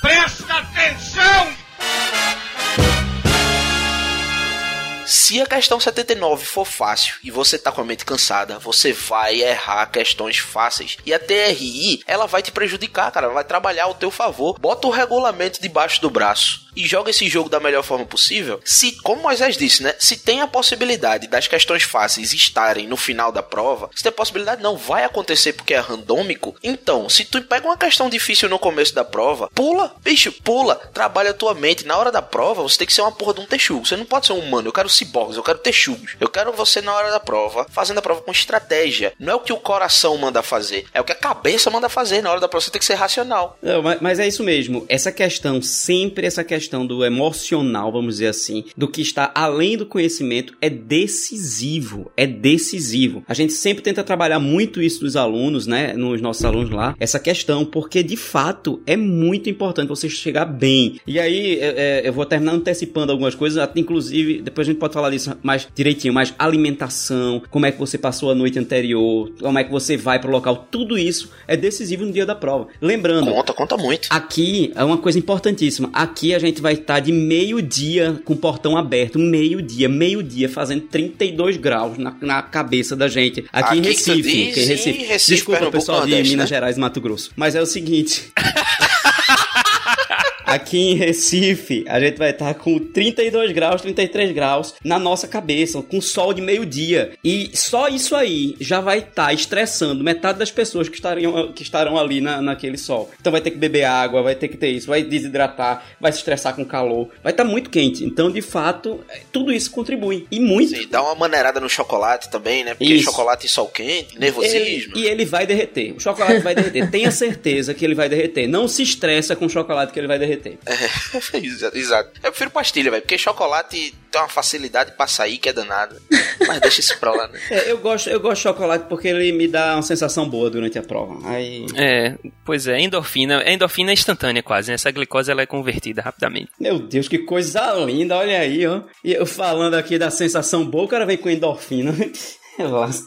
F: Presta atenção!
A: Se a questão 79 for fácil e você tá com a mente cansada, você vai errar questões fáceis. E a TRI, ela vai te prejudicar, cara, vai trabalhar ao teu favor. Bota o regulamento debaixo do braço e joga esse jogo da melhor forma possível. Se, como Moisés disse, né, se tem a possibilidade das questões fáceis estarem no final da prova, se tem a possibilidade não vai acontecer porque é randômico, então, se tu pega uma questão difícil no começo da prova, pula, bicho, pula, trabalha a tua mente. Na hora da prova, você tem que ser uma porra de um texugo. Você não pode ser um humano, eu quero ciborgues, eu quero texugos. Eu quero você na hora da prova, fazendo a prova com estratégia. Não é o que o coração manda fazer, é o que a cabeça manda fazer. Na hora da prova você tem que ser racional.
D: Não, mas, mas é isso mesmo. Essa questão, sempre essa questão do emocional, vamos dizer assim, do que está além do conhecimento, é decisivo. É decisivo. A gente sempre tenta trabalhar muito isso dos alunos, né? Nos nossos alunos lá, essa questão, porque de fato é muito importante você chegar bem. E aí, é, é, eu vou terminar antecipando algumas coisas, até inclusive, depois a gente pode falar disso mais direitinho, mas alimentação, como é que você passou a noite anterior, como é que você vai pro local, tudo isso é decisivo no dia da prova. Lembrando,
A: Conta, conta muito.
D: Aqui é uma coisa importantíssima. Aqui a gente vai estar de meio-dia com o portão aberto. Meio-dia, meio-dia, fazendo 32 graus na, na cabeça da gente. Aqui, em
A: Aqui que tu
D: Recife.
A: diz,
D: que em Recife.
A: em Recife,
D: Desculpa,
A: Pernambuco,
D: pessoal de
A: Nordeste,
D: Minas
A: né?
D: Gerais e Mato Grosso. Mas é o seguinte. Aqui em Recife, a gente vai estar com 32 graus, 33 graus na nossa cabeça, com sol de meio-dia. E só isso aí já vai estar estressando metade das pessoas que, estariam, que estarão ali na, naquele sol. Então vai ter que beber água, vai ter que ter isso, vai desidratar, vai se estressar com calor, vai estar muito quente. Então, de fato, é, tudo isso contribui. E muito.
A: E dá uma maneirada no chocolate também, né? Porque
D: Isso.
A: chocolate e sol quente,
D: Ele-
A: nervosismo.
D: e ele vai derreter. O chocolate vai derreter. Tenha certeza que ele vai derreter. Não se estressa com o chocolate que ele vai derreter.
A: É, exato. Eu prefiro pastilha, velho, porque chocolate tem uma facilidade pra sair que é danada. Mas deixa isso pra lá, né?
D: É, eu gosto, eu gosto de chocolate porque ele me dá uma sensação boa durante a prova. Aí,
B: É, pois é, endorfina. A endorfina é instantânea quase, né? Essa glicose ela é convertida rapidamente.
D: meu Deus, que coisa linda, olha aí, ó. E eu falando aqui da sensação boa, o cara vem com endorfina. Relaxa.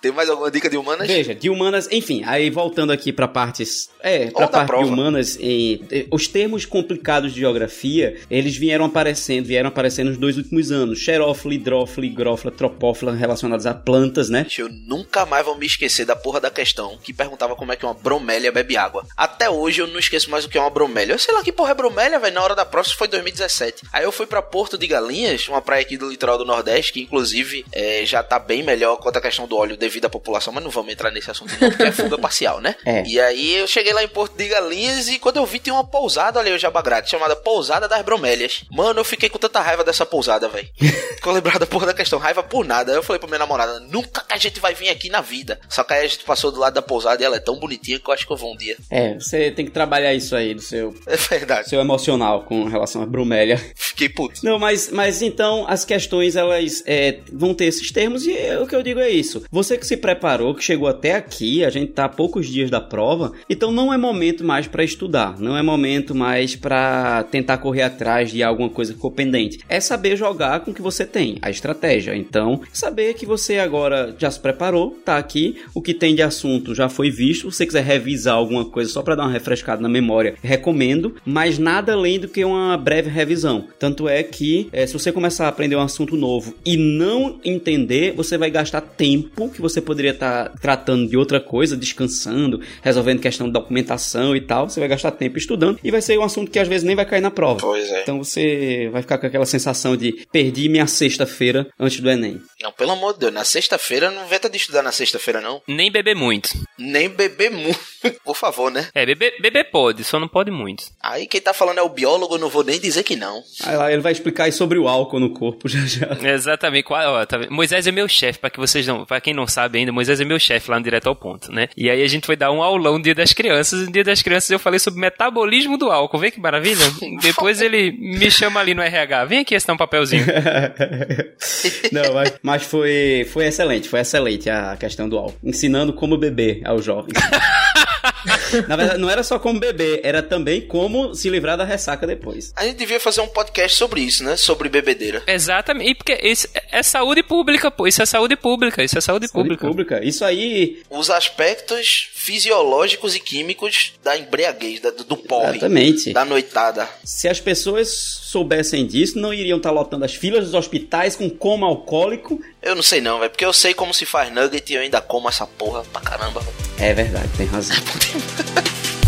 A: Tem mais alguma dica de humanas?
D: Veja, de humanas, enfim, aí voltando aqui pra partes. É,
A: da
D: parte de
A: prova.
D: humanas, e, e, os termos complicados de geografia, eles vieram aparecendo, vieram aparecendo nos dois últimos anos. Xerófila, hidrófila, higrófila, tropófila, relacionados a plantas, né?
A: Eu nunca mais vou me esquecer da porra da questão que perguntava como é que uma bromélia bebe água. Até hoje eu não esqueço mais o que é uma bromélia. Eu sei lá que porra é bromélia, velho. Na hora da prova foi 2017. Aí eu fui pra Porto de Galinhas, uma praia aqui do litoral do Nordeste, que inclusive é, já tá bem melhor quanto a questão do óleo devido à população, mas não vamos entrar nesse assunto não, porque é fuga parcial, né?
D: É.
A: E aí eu cheguei lá em Porto de Galinhas e quando eu vi tinha uma pousada, olha aí o Jabagrade, chamada Pousada das Bromélias. Mano, eu fiquei com tanta raiva dessa pousada, velho. Ficou lembrado da porra da questão, raiva por nada. Eu falei pra minha namorada, nunca que a gente vai vir aqui na vida. Só que aí a gente passou do lado da pousada e ela é tão bonitinha que eu acho que eu vou um dia.
D: É, você tem que trabalhar isso aí do seu,
A: É verdade.
D: seu emocional com relação à bromélia.
A: Fiquei puto.
D: Não, mas, mas então as questões elas é, vão ter esses termos e é, o que eu digo é isso. Você que se preparou, que chegou até aqui, a gente tá a poucos dias da prova, então não é momento mais para estudar, não é momento mais para tentar correr atrás de alguma coisa que ficou pendente. É saber jogar com o que você tem, a estratégia. Então, saber que você agora já se preparou, tá aqui, o que tem de assunto já foi visto. Se você quiser revisar alguma coisa só para dar uma refrescada na memória, recomendo, mas nada além do que uma breve revisão. Tanto é que eh, se você começar a aprender um assunto novo e não entender, você vai gastar tempo que você você poderia estar tratando de outra coisa, descansando, resolvendo questão de documentação e tal. Você vai gastar tempo estudando e vai ser um assunto que às vezes nem vai cair na prova.
A: Pois é.
D: Então você vai ficar com aquela sensação de perdi minha sexta-feira antes do Enem.
A: Não, pelo amor de Deus, na sexta-feira não inventa de estudar na sexta-feira, não.
B: Nem beber muito.
A: Nem beber muito, por favor, né?
B: É, beber, beber pode, só não pode muito.
A: Aí quem tá falando é o biólogo, eu não vou nem dizer que não.
D: Aí lá ele vai explicar aí sobre o álcool no corpo já já.
B: Exatamente. Qual- ó, tá? Moisés é meu chefe, pra que vocês não, para quem não sabe ainda, Moisés é meu chefe lá no direto ao ponto, né? E aí a gente foi dar um aulão no Dia das Crianças, e no Dia das Crianças eu falei sobre metabolismo do álcool. Vê que maravilha? Depois ele me chama ali no RH. Vem aqui assinar um papelzinho.
D: Não, mas, mas foi, foi excelente, foi excelente a questão do álcool. Ensinando como beber aos jovens. Na verdade, não era só como beber, era também como se livrar da ressaca depois.
A: A gente devia fazer um podcast sobre isso, né? Sobre bebedeira.
B: Exatamente. E porque isso é saúde pública, pô. Isso é saúde pública. Isso é saúde,
D: Saúde
B: pública.
D: pública. Isso aí,
A: Os aspectos fisiológicos e químicos da embriaguez, da- do porre,
D: exatamente.
A: da noitada.
D: Se as pessoas soubessem disso, não iriam estar lotando as filas dos hospitais com coma alcoólico.
A: Eu não sei não, velho, porque eu sei como se faz nugget e eu ainda como essa porra pra caramba.
D: É verdade, tem razão.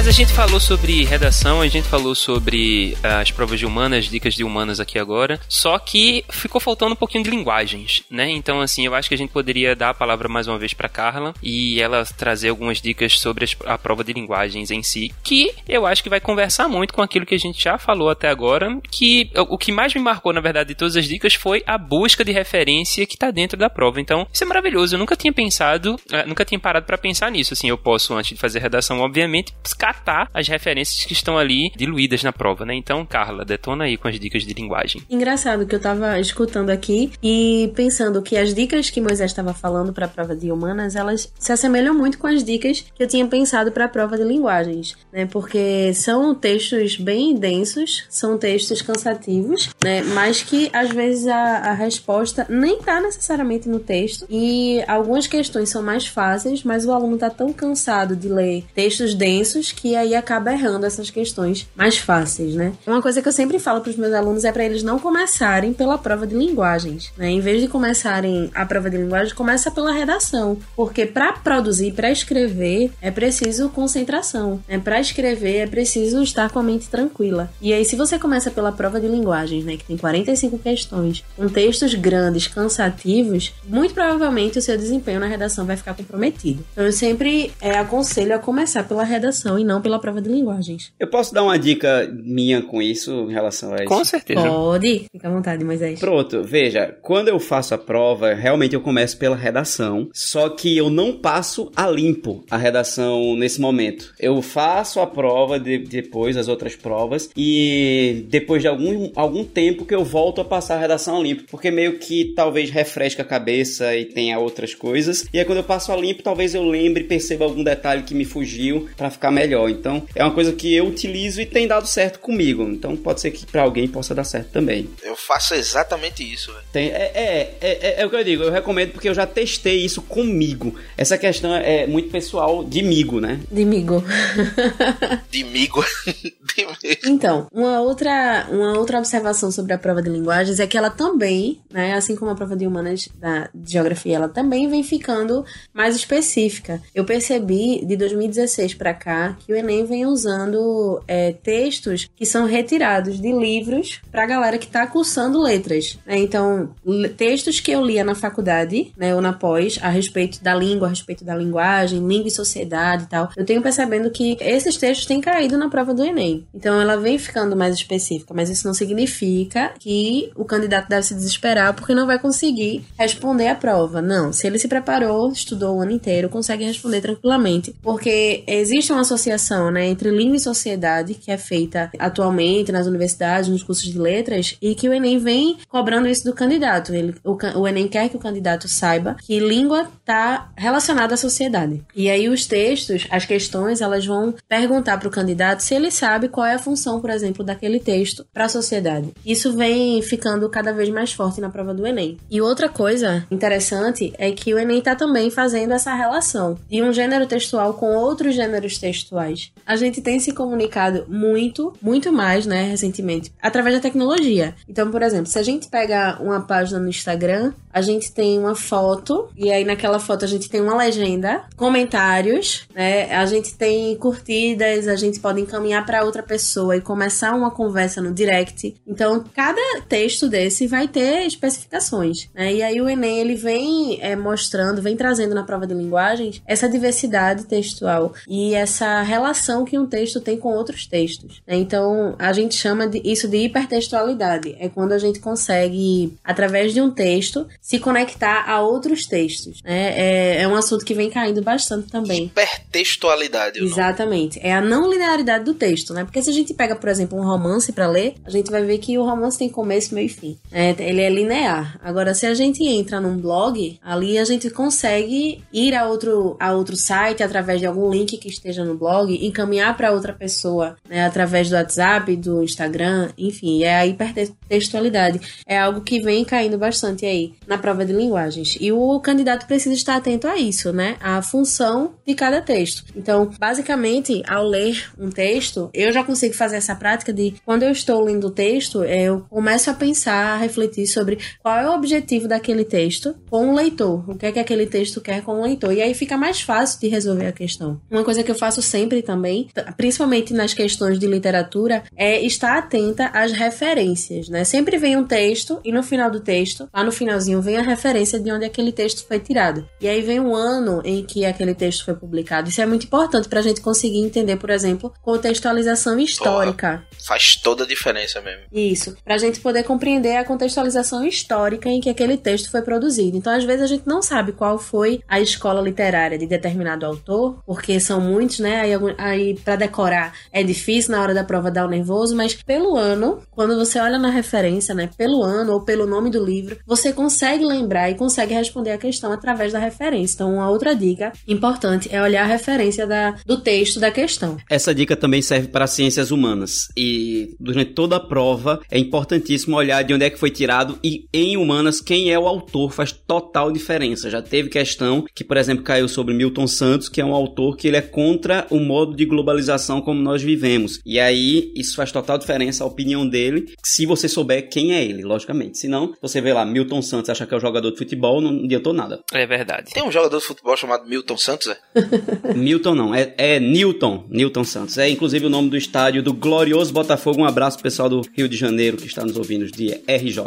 B: Mas a gente falou sobre redação, a gente falou sobre ah, as provas de humanas, dicas de humanas aqui agora. Só que ficou faltando um pouquinho de linguagens, né? Então, assim, eu acho que a gente poderia dar a palavra mais uma vez para Carla e ela trazer algumas dicas sobre a prova de linguagens em si, que eu acho que vai conversar muito com aquilo que a gente já falou até agora. Que o que mais me marcou, na verdade, de todas as dicas foi a busca de referência que tá dentro da prova. Então, isso é maravilhoso. Eu nunca tinha pensado, ah, nunca tinha parado para pensar nisso. Assim, eu posso, antes de fazer redação, obviamente, catar as referências que estão ali diluídas na prova, né? Então, Carla, detona aí com as dicas de linguagem.
C: Engraçado que eu tava escutando aqui e pensando que as dicas que Moisés estava falando para a prova de humanas, elas se assemelham muito com as dicas que eu tinha pensado para a prova de linguagens, né? Porque são textos bem densos, são textos cansativos, né? Mas que às vezes a, a resposta nem tá necessariamente no texto e algumas questões são mais fáceis, mas o aluno tá tão cansado de ler textos densos que aí acaba errando essas questões mais fáceis, né? Uma coisa que eu sempre falo para os meus alunos é para eles não começarem pela prova de linguagens, né? Em vez de começarem a prova de linguagens, começa pela redação, porque para produzir, para escrever, é preciso concentração, né? Para escrever é preciso estar com a mente tranquila. E aí se você começa pela prova de linguagens, né, que tem 45 questões, com textos grandes, cansativos, muito provavelmente o seu desempenho na redação vai ficar comprometido. Então eu sempre é, aconselho a começar pela redação e não pela prova de linguagens.
D: Eu posso dar uma dica minha com isso, em relação a isso?
B: Com certeza.
C: Pode, fica à vontade, Moisés.
D: Pronto, veja, quando eu faço a prova, realmente eu começo pela redação, só que eu não passo a limpo a redação nesse momento. Eu faço a prova de- depois, as outras provas, e depois de algum, algum tempo que eu volto a passar a redação a limpo, porque meio que talvez refresca a cabeça e tenha outras coisas, e aí quando eu passo a limpo, talvez eu lembre e perceba algum detalhe que me fugiu pra ficar melhor. Então, é uma coisa que eu utilizo e tem dado certo comigo. Então, pode ser que pra alguém possa dar certo também.
A: Eu faço exatamente isso.
D: Tem- é, é, é, é, é o que eu digo, eu recomendo porque eu já testei isso comigo. Essa questão é muito pessoal de migo, né?
C: De migo.
A: De migo. De migo.
C: Então, uma outra, uma outra observação sobre a prova de linguagens é que ela também, né, assim como a prova de humanas da de geografia, ela também vem ficando mais específica. Eu percebi de 2016 para cá que o Enem vem usando é, textos que são retirados de livros para a galera que está cursando letras. né? Então, textos que eu lia na faculdade, né, ou na pós, a respeito da língua, a respeito da linguagem, língua e sociedade e tal, eu tenho percebendo que esses textos têm caído na prova do Enem. Então ela vem ficando mais específica, mas isso não significa que o candidato deve se desesperar porque não vai conseguir responder a prova. Não, se ele se preparou, estudou o ano inteiro, consegue responder tranquilamente, porque existe uma associação, né, entre língua e sociedade que é feita atualmente nas universidades, nos cursos de letras, e que o Enem vem cobrando isso do candidato. Ele, o, o Enem quer que o candidato saiba que língua está relacionada à sociedade. E aí os textos, as questões, elas vão perguntar para o candidato se ele sabe qual é a função, por exemplo, daquele texto para a sociedade. Isso vem ficando cada vez mais forte na prova do Enem. E outra coisa interessante é que o Enem está também fazendo essa relação de um gênero textual com outros gêneros textuais. Faz? A gente tem se comunicado muito, muito mais, né, recentemente, através da tecnologia. Então, por exemplo, se a gente pega uma página no Instagram, a gente tem uma foto, e aí naquela foto a gente tem uma legenda, comentários, né? A gente tem curtidas, a gente pode encaminhar para outra pessoa e começar uma conversa no direct. Então, cada texto desse vai ter especificações, né? E aí o Enem ele vem é, mostrando, vem trazendo na prova de linguagens essa diversidade textual e essa relação que um texto tem com outros textos. né? Então, a gente chama de- isso de hipertextualidade. É quando a gente consegue, através de um texto, se conectar a outros textos. né? É, é um assunto que vem caindo bastante também.
A: Hipertextualidade.
C: Exatamente. É a não linearidade do texto, né? Porque se a gente pega, por exemplo, um romance pra ler, a gente vai ver que o romance tem começo, meio e fim. né? ele é linear. Agora, se a gente entra num blog, ali a gente consegue ir a outro, a outro site através de algum link que esteja no blog, encaminhar pra outra pessoa, né? Através do WhatsApp, do Instagram, enfim, é a hipertextualidade. É algo que vem caindo bastante aí na prova de linguagens. E o candidato precisa estar atento a isso, né? A função de cada texto. Então, basicamente, ao ler um texto, eu já consigo fazer essa prática de quando eu estou lendo o texto, eu começo a pensar, a refletir sobre qual é o objetivo daquele texto com o leitor. O que é que aquele texto quer com o leitor. E aí fica mais fácil de resolver a questão. Uma coisa que eu faço sempre também, t- principalmente nas questões de literatura, é estar atenta às referências, né? Sempre vem um texto e no final do texto, lá no finalzinho, vem a referência de onde aquele texto foi tirado. E aí vem o ano em que aquele texto foi publicado. Isso é muito importante para a gente conseguir entender, por exemplo, contextualização histórica.
A: Faz toda a diferença mesmo.
C: Isso, para a gente poder compreender a contextualização histórica em que aquele texto foi produzido. Então, às vezes, a gente não sabe qual foi a escola literária de determinado autor, porque são muitos, né? Aí, aí para decorar é difícil na hora da prova dar o nervoso, mas pelo ano, quando você olha na referência, né? Pelo ano ou pelo nome do livro, você consegue lembrar e consegue responder a questão através da referência. Então, uma outra dica importante é olhar a referência da, do texto da questão.
D: Essa dica também serve para ciências humanas. E durante toda a prova é importantíssimo olhar de onde é que foi tirado e em humanas quem é o autor faz total diferença. Já teve questão que, por exemplo, caiu sobre Milton Santos, que é um autor que ele é contra o modo de globalização como nós vivemos. E aí isso faz total diferença a opinião dele, se você souber quem é ele, logicamente. Senão, você vê lá Milton Santos acha que é o jogador de futebol, não adiantou nada.
B: É verdade.
A: Tem um jogador de futebol chamado Milton Santos, é?
D: Milton não, é, é Newton, Newton Santos. É inclusive o nome do estádio do glorioso Botafogo. Um abraço pro pessoal do Rio de Janeiro que está nos ouvindo, de RJ.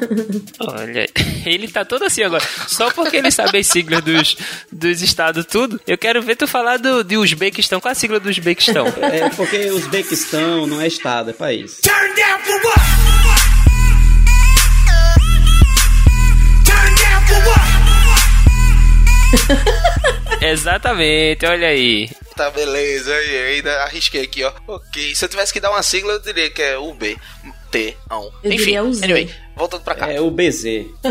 B: Olha, ele tá todo assim agora. Só porque ele sabe as siglas dos, dos estados tudo. Eu quero ver tu falar do, de Uzbequistão. Qual a sigla do Uzbequistão?
D: É porque Uzbequistão não é estado, é país.
F: Turn down for what? Turn down for what?
B: Exatamente, olha aí.
A: Tá, beleza. Aí, ainda arrisquei aqui, ó. Ok. Se eu tivesse que dar uma sigla, eu diria que é UB. T, não.
C: Eu
A: Enfim,
C: diria o Z.
A: anyway, voltando pra cá.
D: É o BZ.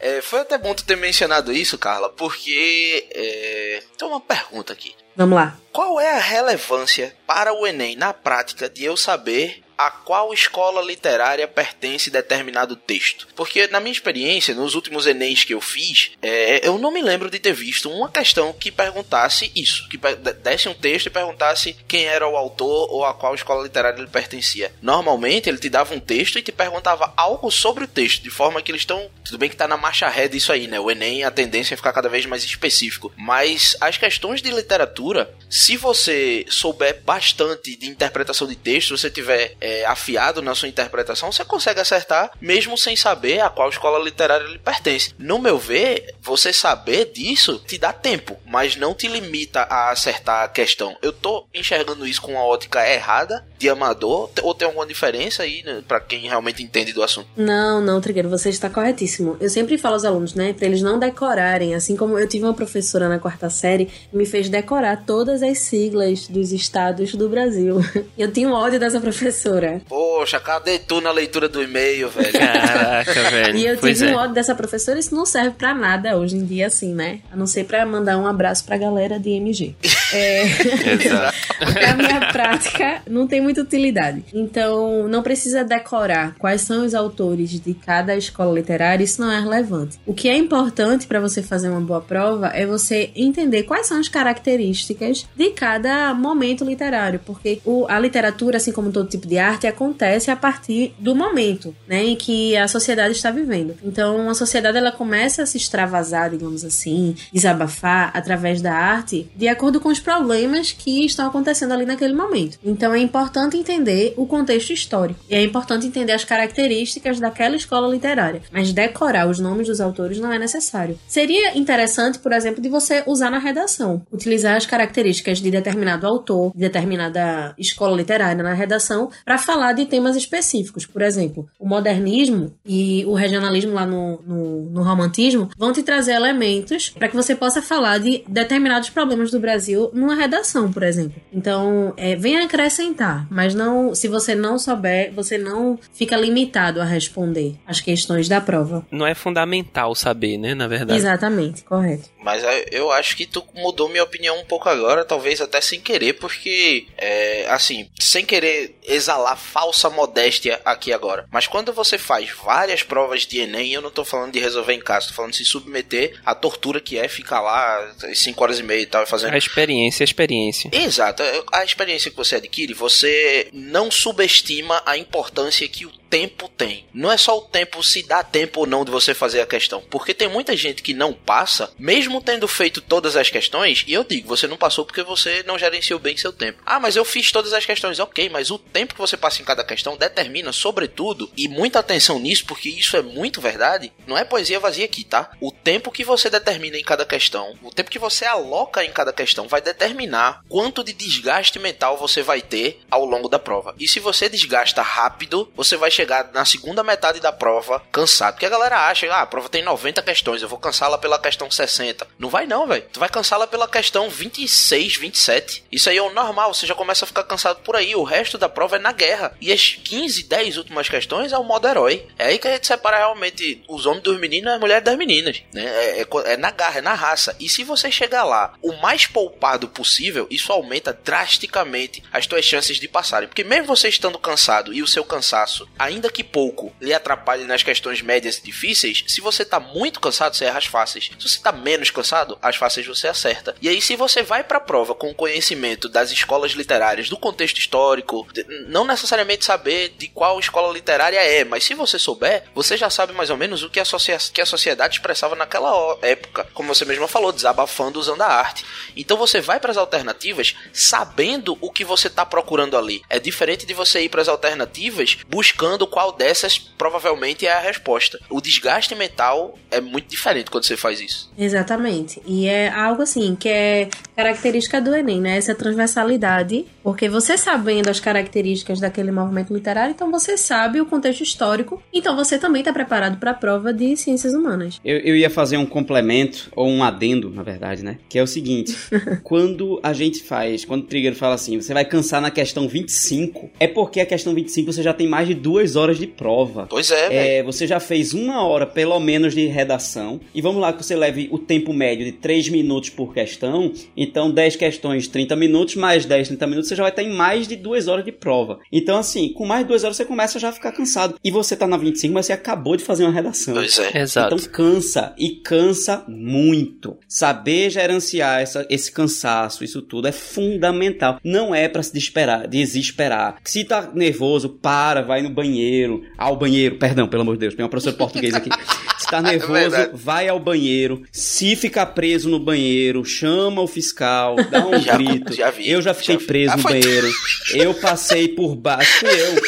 A: É, foi até bom tu ter mencionado isso, Carla, porque é, tem uma pergunta aqui.
C: Vamos lá.
A: Qual é a relevância para o Enem na prática de eu saber a qual escola literária pertence determinado texto? Porque na minha experiência, nos últimos Enems que eu fiz, é, eu não me lembro de ter visto uma questão que perguntasse isso, que desse um texto e perguntasse quem era o autor ou a qual escola literária ele pertencia. Normalmente ele te dava um texto e te perguntava algo sobre o texto, de forma que eles estão. Tudo bem que tá na marcha ré disso aí, né? O Enem, a tendência é ficar cada vez mais específico. Mas as questões de literatura, se você souber bastante de interpretação de texto, se você tiver é, afiado na sua interpretação, você consegue acertar, mesmo sem saber a qual escola literária ele pertence. No meu ver, você saber disso te dá tempo, mas não te limita a acertar a questão. Eu tô enxergando isso com uma ótica errada, de amador, ou tem alguma diferença aí, né, pra quem realmente entende do assunto?
C: Não, não, Trigueiro, você está corretíssimo. Eu sempre falo aos alunos, né, pra eles não decorarem, assim como eu tive uma professora na quarta série que me fez decorar todas as siglas dos estados do Brasil. Eu tinha um ódio dessa professora.
A: Poxa, cadê tu na leitura do e-mail, velho?
B: Caraca, velho.
C: E eu
B: pois
C: tive
B: é.
C: um ódio dessa professora, isso não serve pra nada hoje em dia, assim, né? A não ser pra mandar um abraço pra galera de MG. É,
B: Exato.
C: porque a minha prática não tem muita utilidade. Então, não precisa decorar quais são os autores de cada escola literária, isso não é relevante. O que é importante para você fazer uma boa prova é você entender quais são as características de cada momento literário, porque o- a literatura, assim como todo tipo de arte, acontece a partir do momento, né, em que a sociedade está vivendo. Então, a sociedade ela começa a se extravasar, digamos assim, desabafar através da arte, de acordo com os problemas que estão acontecendo ali naquele momento. Então, é importante entender o contexto histórico e é importante entender as características daquela escola literária, mas decorar os nomes dos autores não é necessário. Seria interessante, por exemplo, de você usar na redação, utilizar as características de determinado autor, de determinada escola literária na redação, para falar de temas específicos. Por exemplo, o modernismo e o regionalismo lá no, no, no romantismo vão te trazer elementos para que você possa falar de determinados problemas do Brasil numa redação, por exemplo. Então, é, venha acrescentar, mas não, se você não souber, você não fica limitado a responder as questões da prova.
H: Não é fundamental saber, né? Na verdade.
C: Exatamente, correto.
A: Mas eu acho que tu mudou minha opinião um pouco agora, talvez até sem querer, porque, é, assim, sem querer exalar falsa modéstia aqui agora. Mas quando você faz várias provas de Enem, eu não tô falando de resolver em casa, tô falando de se submeter à tortura que é ficar lá 5 horas e meia e tal, fazendo
H: A experiência, a experiência.
A: Exato. A experiência que você adquire, você não subestima a importância que o tempo tem. Não é só o tempo se dá tempo ou não de você fazer a questão, porque tem muita gente que não passa, mesmo tendo feito todas as questões, e eu digo, você não passou porque você não gerenciou bem seu tempo. Ah, mas eu fiz todas as questões, ok, mas o tempo que você passa em cada questão determina, sobretudo, e muita atenção nisso, porque isso é muito verdade, não é poesia vazia aqui, tá? O tempo que você determina em cada questão, o tempo que você aloca em cada questão vai determinar quanto de desgaste mental você vai ter ao longo da prova. E se você desgasta rápido, você vai chegar na segunda metade da prova cansado. Porque a galera acha, ah, a prova tem 90 questões, eu vou cansá-la pela questão 60. Não vai não, velho. Tu vai cansá-la pela questão 26, 27. Isso aí é o normal, você já começa a ficar cansado por aí. O resto da prova é na guerra. E as 15, 10 últimas questões é o modo herói. É aí que a gente separa realmente os homens dos meninos e as mulheres das meninas. Né? É, é- é na garra, é na raça. E se você chegar lá o mais poupado possível, isso aumenta drasticamente as tuas chances de passarem. Porque mesmo você estando cansado e o seu cansaço, ainda que pouco, lhe atrapalhe nas questões médias e difíceis, se você tá muito cansado, você erra as fáceis. Se você tá menos cansado, as fáceis você acerta. E aí, se você vai pra prova com conhecimento das escolas literárias, do contexto histórico, não necessariamente saber de qual escola literária é, mas se você souber, você já sabe mais ou menos o que a, que a sociedade expressava naquela época, como você mesma falou, desabafando usando a arte. Então você vai para as alternativas sabendo o que você tá procurando ali. É diferente de você ir para as alternativas buscando qual dessas provavelmente é a resposta. O desgaste mental é muito diferente quando você faz isso.
C: Exatamente. E é algo assim que é característica do Enem, né? Essa transversalidade. Porque você sabendo as características daquele movimento literário, então você sabe o contexto histórico. Então você também está preparado para a prova de ciências humanas.
D: Eu, eu ia fazer um complemento, ou um adendo, na verdade, né? Que é o seguinte: quando a gente faz, quando o Trigger fala assim, você vai cansar na questão 25, é porque a questão 25 você já tem mais de duas horas de prova.
A: Pois é.
D: É, você já fez uma hora, pelo menos, de redação. E vamos lá que você leve o tempo médio de 3 minutos por questão. Então, 10 questões, 30 minutos, mais 10, 30 minutos, você já vai estar em mais de 2 horas de prova. Então, assim, com mais de 2 horas você começa já a ficar cansado. E você tá na 25, mas você acabou de fazer uma redação.
A: Pois é.
H: Exato.
D: Então cansa e cansa muito. Saber gerenciar essa- esse cansaço, isso tudo é fundamental. Não é pra se desesperar, desesperar. Se tá nervoso, para, vai no banheiro, ao banheiro, perdão, pelo amor de Deus, tem uma professora de português aqui. Se tá nervoso,
A: verdade.
D: vai ao banheiro. Se ficar preso no banheiro, chama o fiscal, dá um
A: Já-
D: grito.
A: já vi,
D: eu já fiquei
A: já vi.
D: preso
A: Ah,
D: no banheiro. Eu passei por baixo, fui eu.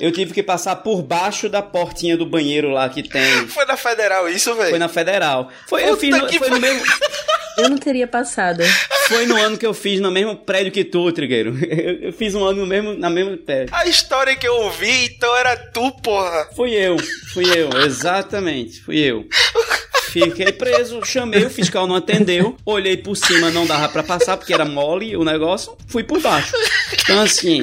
D: Eu tive que passar por baixo da portinha do banheiro lá que tem.
A: Foi na federal isso, velho?
D: Foi na federal. Foi, eu fiz no,
A: que
D: foi, no mesmo,
C: Eu não teria passado.
D: foi no ano que eu fiz no mesmo prédio que tu, Trigueiro. Eu, eu fiz um ano no mesmo, na mesma prédio.
A: A história que eu ouvi, então era tu, porra.
D: Fui eu, fui eu, exatamente, fui eu. Fiquei preso, chamei, o fiscal não atendeu, olhei por cima, não dava pra passar porque era mole o negócio, fui por baixo. Então, assim,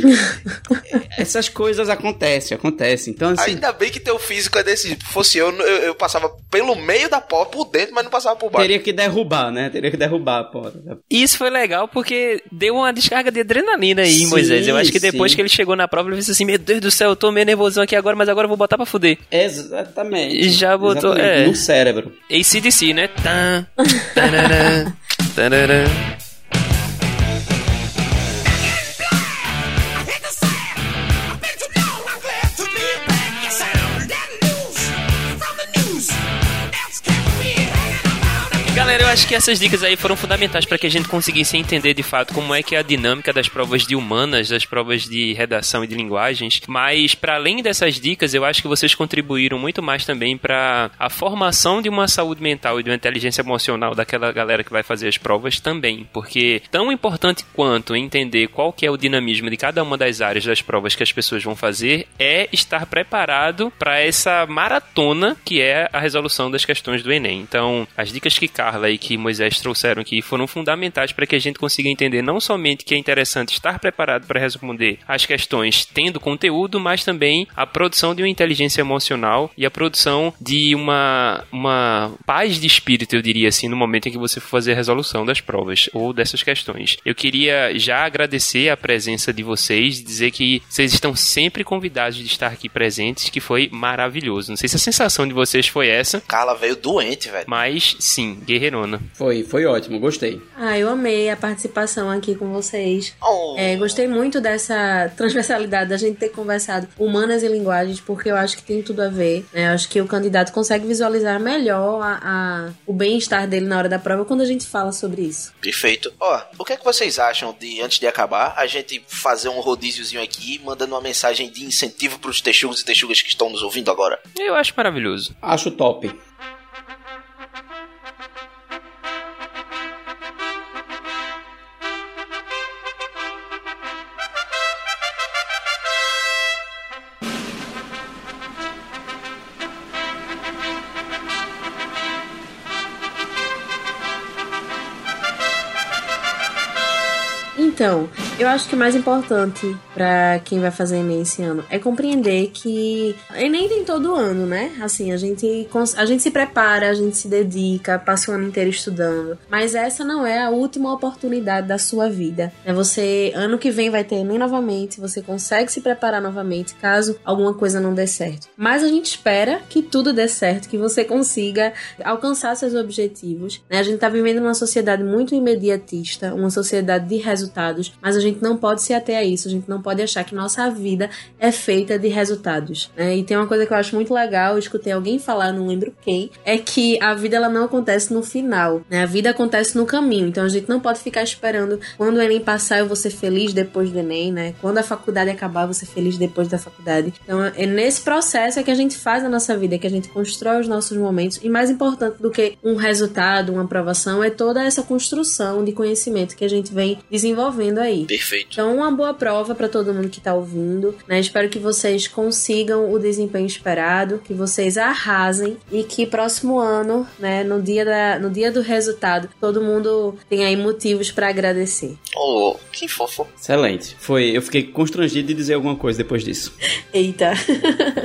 D: essas coisas acontecem, acontecem. Então, assim,
A: Ainda bem que teu físico é desse. Fosse eu, eu, eu passava pelo meio da porta, por dentro, mas não passava por baixo.
D: teria que derrubar, né? Teria que derrubar a porta.
B: E isso foi legal porque deu uma descarga de adrenalina aí,
D: Sim,
B: Moisés. Eu acho que depois
D: sim.
B: que ele chegou na prova, ele disse assim: Meu Deus do céu, eu tô meio nervosão aqui agora, mas agora eu vou botar pra fuder.
D: Exatamente.
B: Já botou-
D: Exatamente,
B: é.
D: No cérebro.
B: ACDC, né? Tan. Galera, eu acho que essas dicas aí foram fundamentais para que a gente conseguisse entender de fato como é que é a dinâmica das provas de humanas, das provas de redação e de linguagens. Mas para além dessas dicas, eu acho que vocês contribuíram muito mais também para a formação de uma saúde mental e de uma inteligência emocional daquela galera que vai fazer as provas também, porque tão importante quanto entender qual que é o dinamismo de cada uma das áreas das provas que as pessoas vão fazer é estar preparado para essa maratona que é a resolução das questões do Enem. Então, as dicas que Carla e que Moisés trouxeram aqui foram fundamentais para que a gente consiga entender não somente que é interessante estar preparado para responder as questões tendo conteúdo, mas também a produção de uma inteligência emocional e a produção de uma, uma paz de espírito, eu diria assim, no momento em que você for fazer a resolução das provas ou dessas questões. Eu queria já agradecer a presença de vocês, dizer que vocês estão sempre convidados de estar aqui presentes, que foi maravilhoso. Não sei se a sensação de vocês foi essa,
A: Carla veio doente, velho.
B: mas sim, guerreirona.
D: Foi, foi ótimo, gostei.
C: Ah, eu amei a participação aqui com vocês.
A: Oh.
C: É, gostei muito dessa transversalidade da gente ter conversado humanas e linguagens, porque eu acho que tem tudo a ver. Né? Eu acho que o candidato consegue visualizar melhor a, a- o bem-estar dele na hora da prova quando a gente fala sobre isso.
A: Perfeito. Ó, o que é que vocês acham de, antes de acabar, a gente fazer um rodíziozinho aqui, mandando uma mensagem de incentivo pros texugos e texugas que estão nos ouvindo agora?
B: Eu acho maravilhoso.
D: Acho top.
C: Então, eu acho que o mais importante pra quem vai fazer Enem esse ano é compreender que Enem tem todo ano, né? Assim, a gente, a gente se prepara, a gente se dedica, passa o ano inteiro estudando. Mas essa não é a última oportunidade da sua vida. É você, ano que vem vai ter Enem novamente, você consegue se preparar novamente caso alguma coisa não dê certo. Mas a gente espera que tudo dê certo, que você consiga alcançar seus objetivos. Né? A gente tá vivendo numa sociedade muito imediatista, uma sociedade de resultados, mas a gente não pode se ater a isso, a gente não pode achar que nossa vida é feita de resultados. Né? E tem uma coisa que eu acho muito legal, eu escutei alguém falar, não lembro quem, é que a vida ela não acontece no final, né? a vida acontece no caminho, então a gente não pode ficar esperando quando o Enem passar eu vou ser feliz depois do Enem, né? Quando a faculdade acabar eu vou ser feliz depois da faculdade. Então é nesse processo é que a gente faz a nossa vida, é que a gente constrói os nossos momentos e mais importante do que um resultado, uma aprovação, é toda essa construção de conhecimento que a gente vem desenvolvendo aí.
A: Perfeito.
C: Então, uma boa prova para todo mundo que tá ouvindo, né? Espero que vocês consigam o desempenho esperado, que vocês arrasem e que próximo ano, né, no dia, da, no dia do resultado, todo mundo tenha aí motivos para agradecer.
A: Oh, que fofo.
D: Excelente. Foi, eu fiquei constrangido de dizer alguma coisa depois disso.
C: Eita.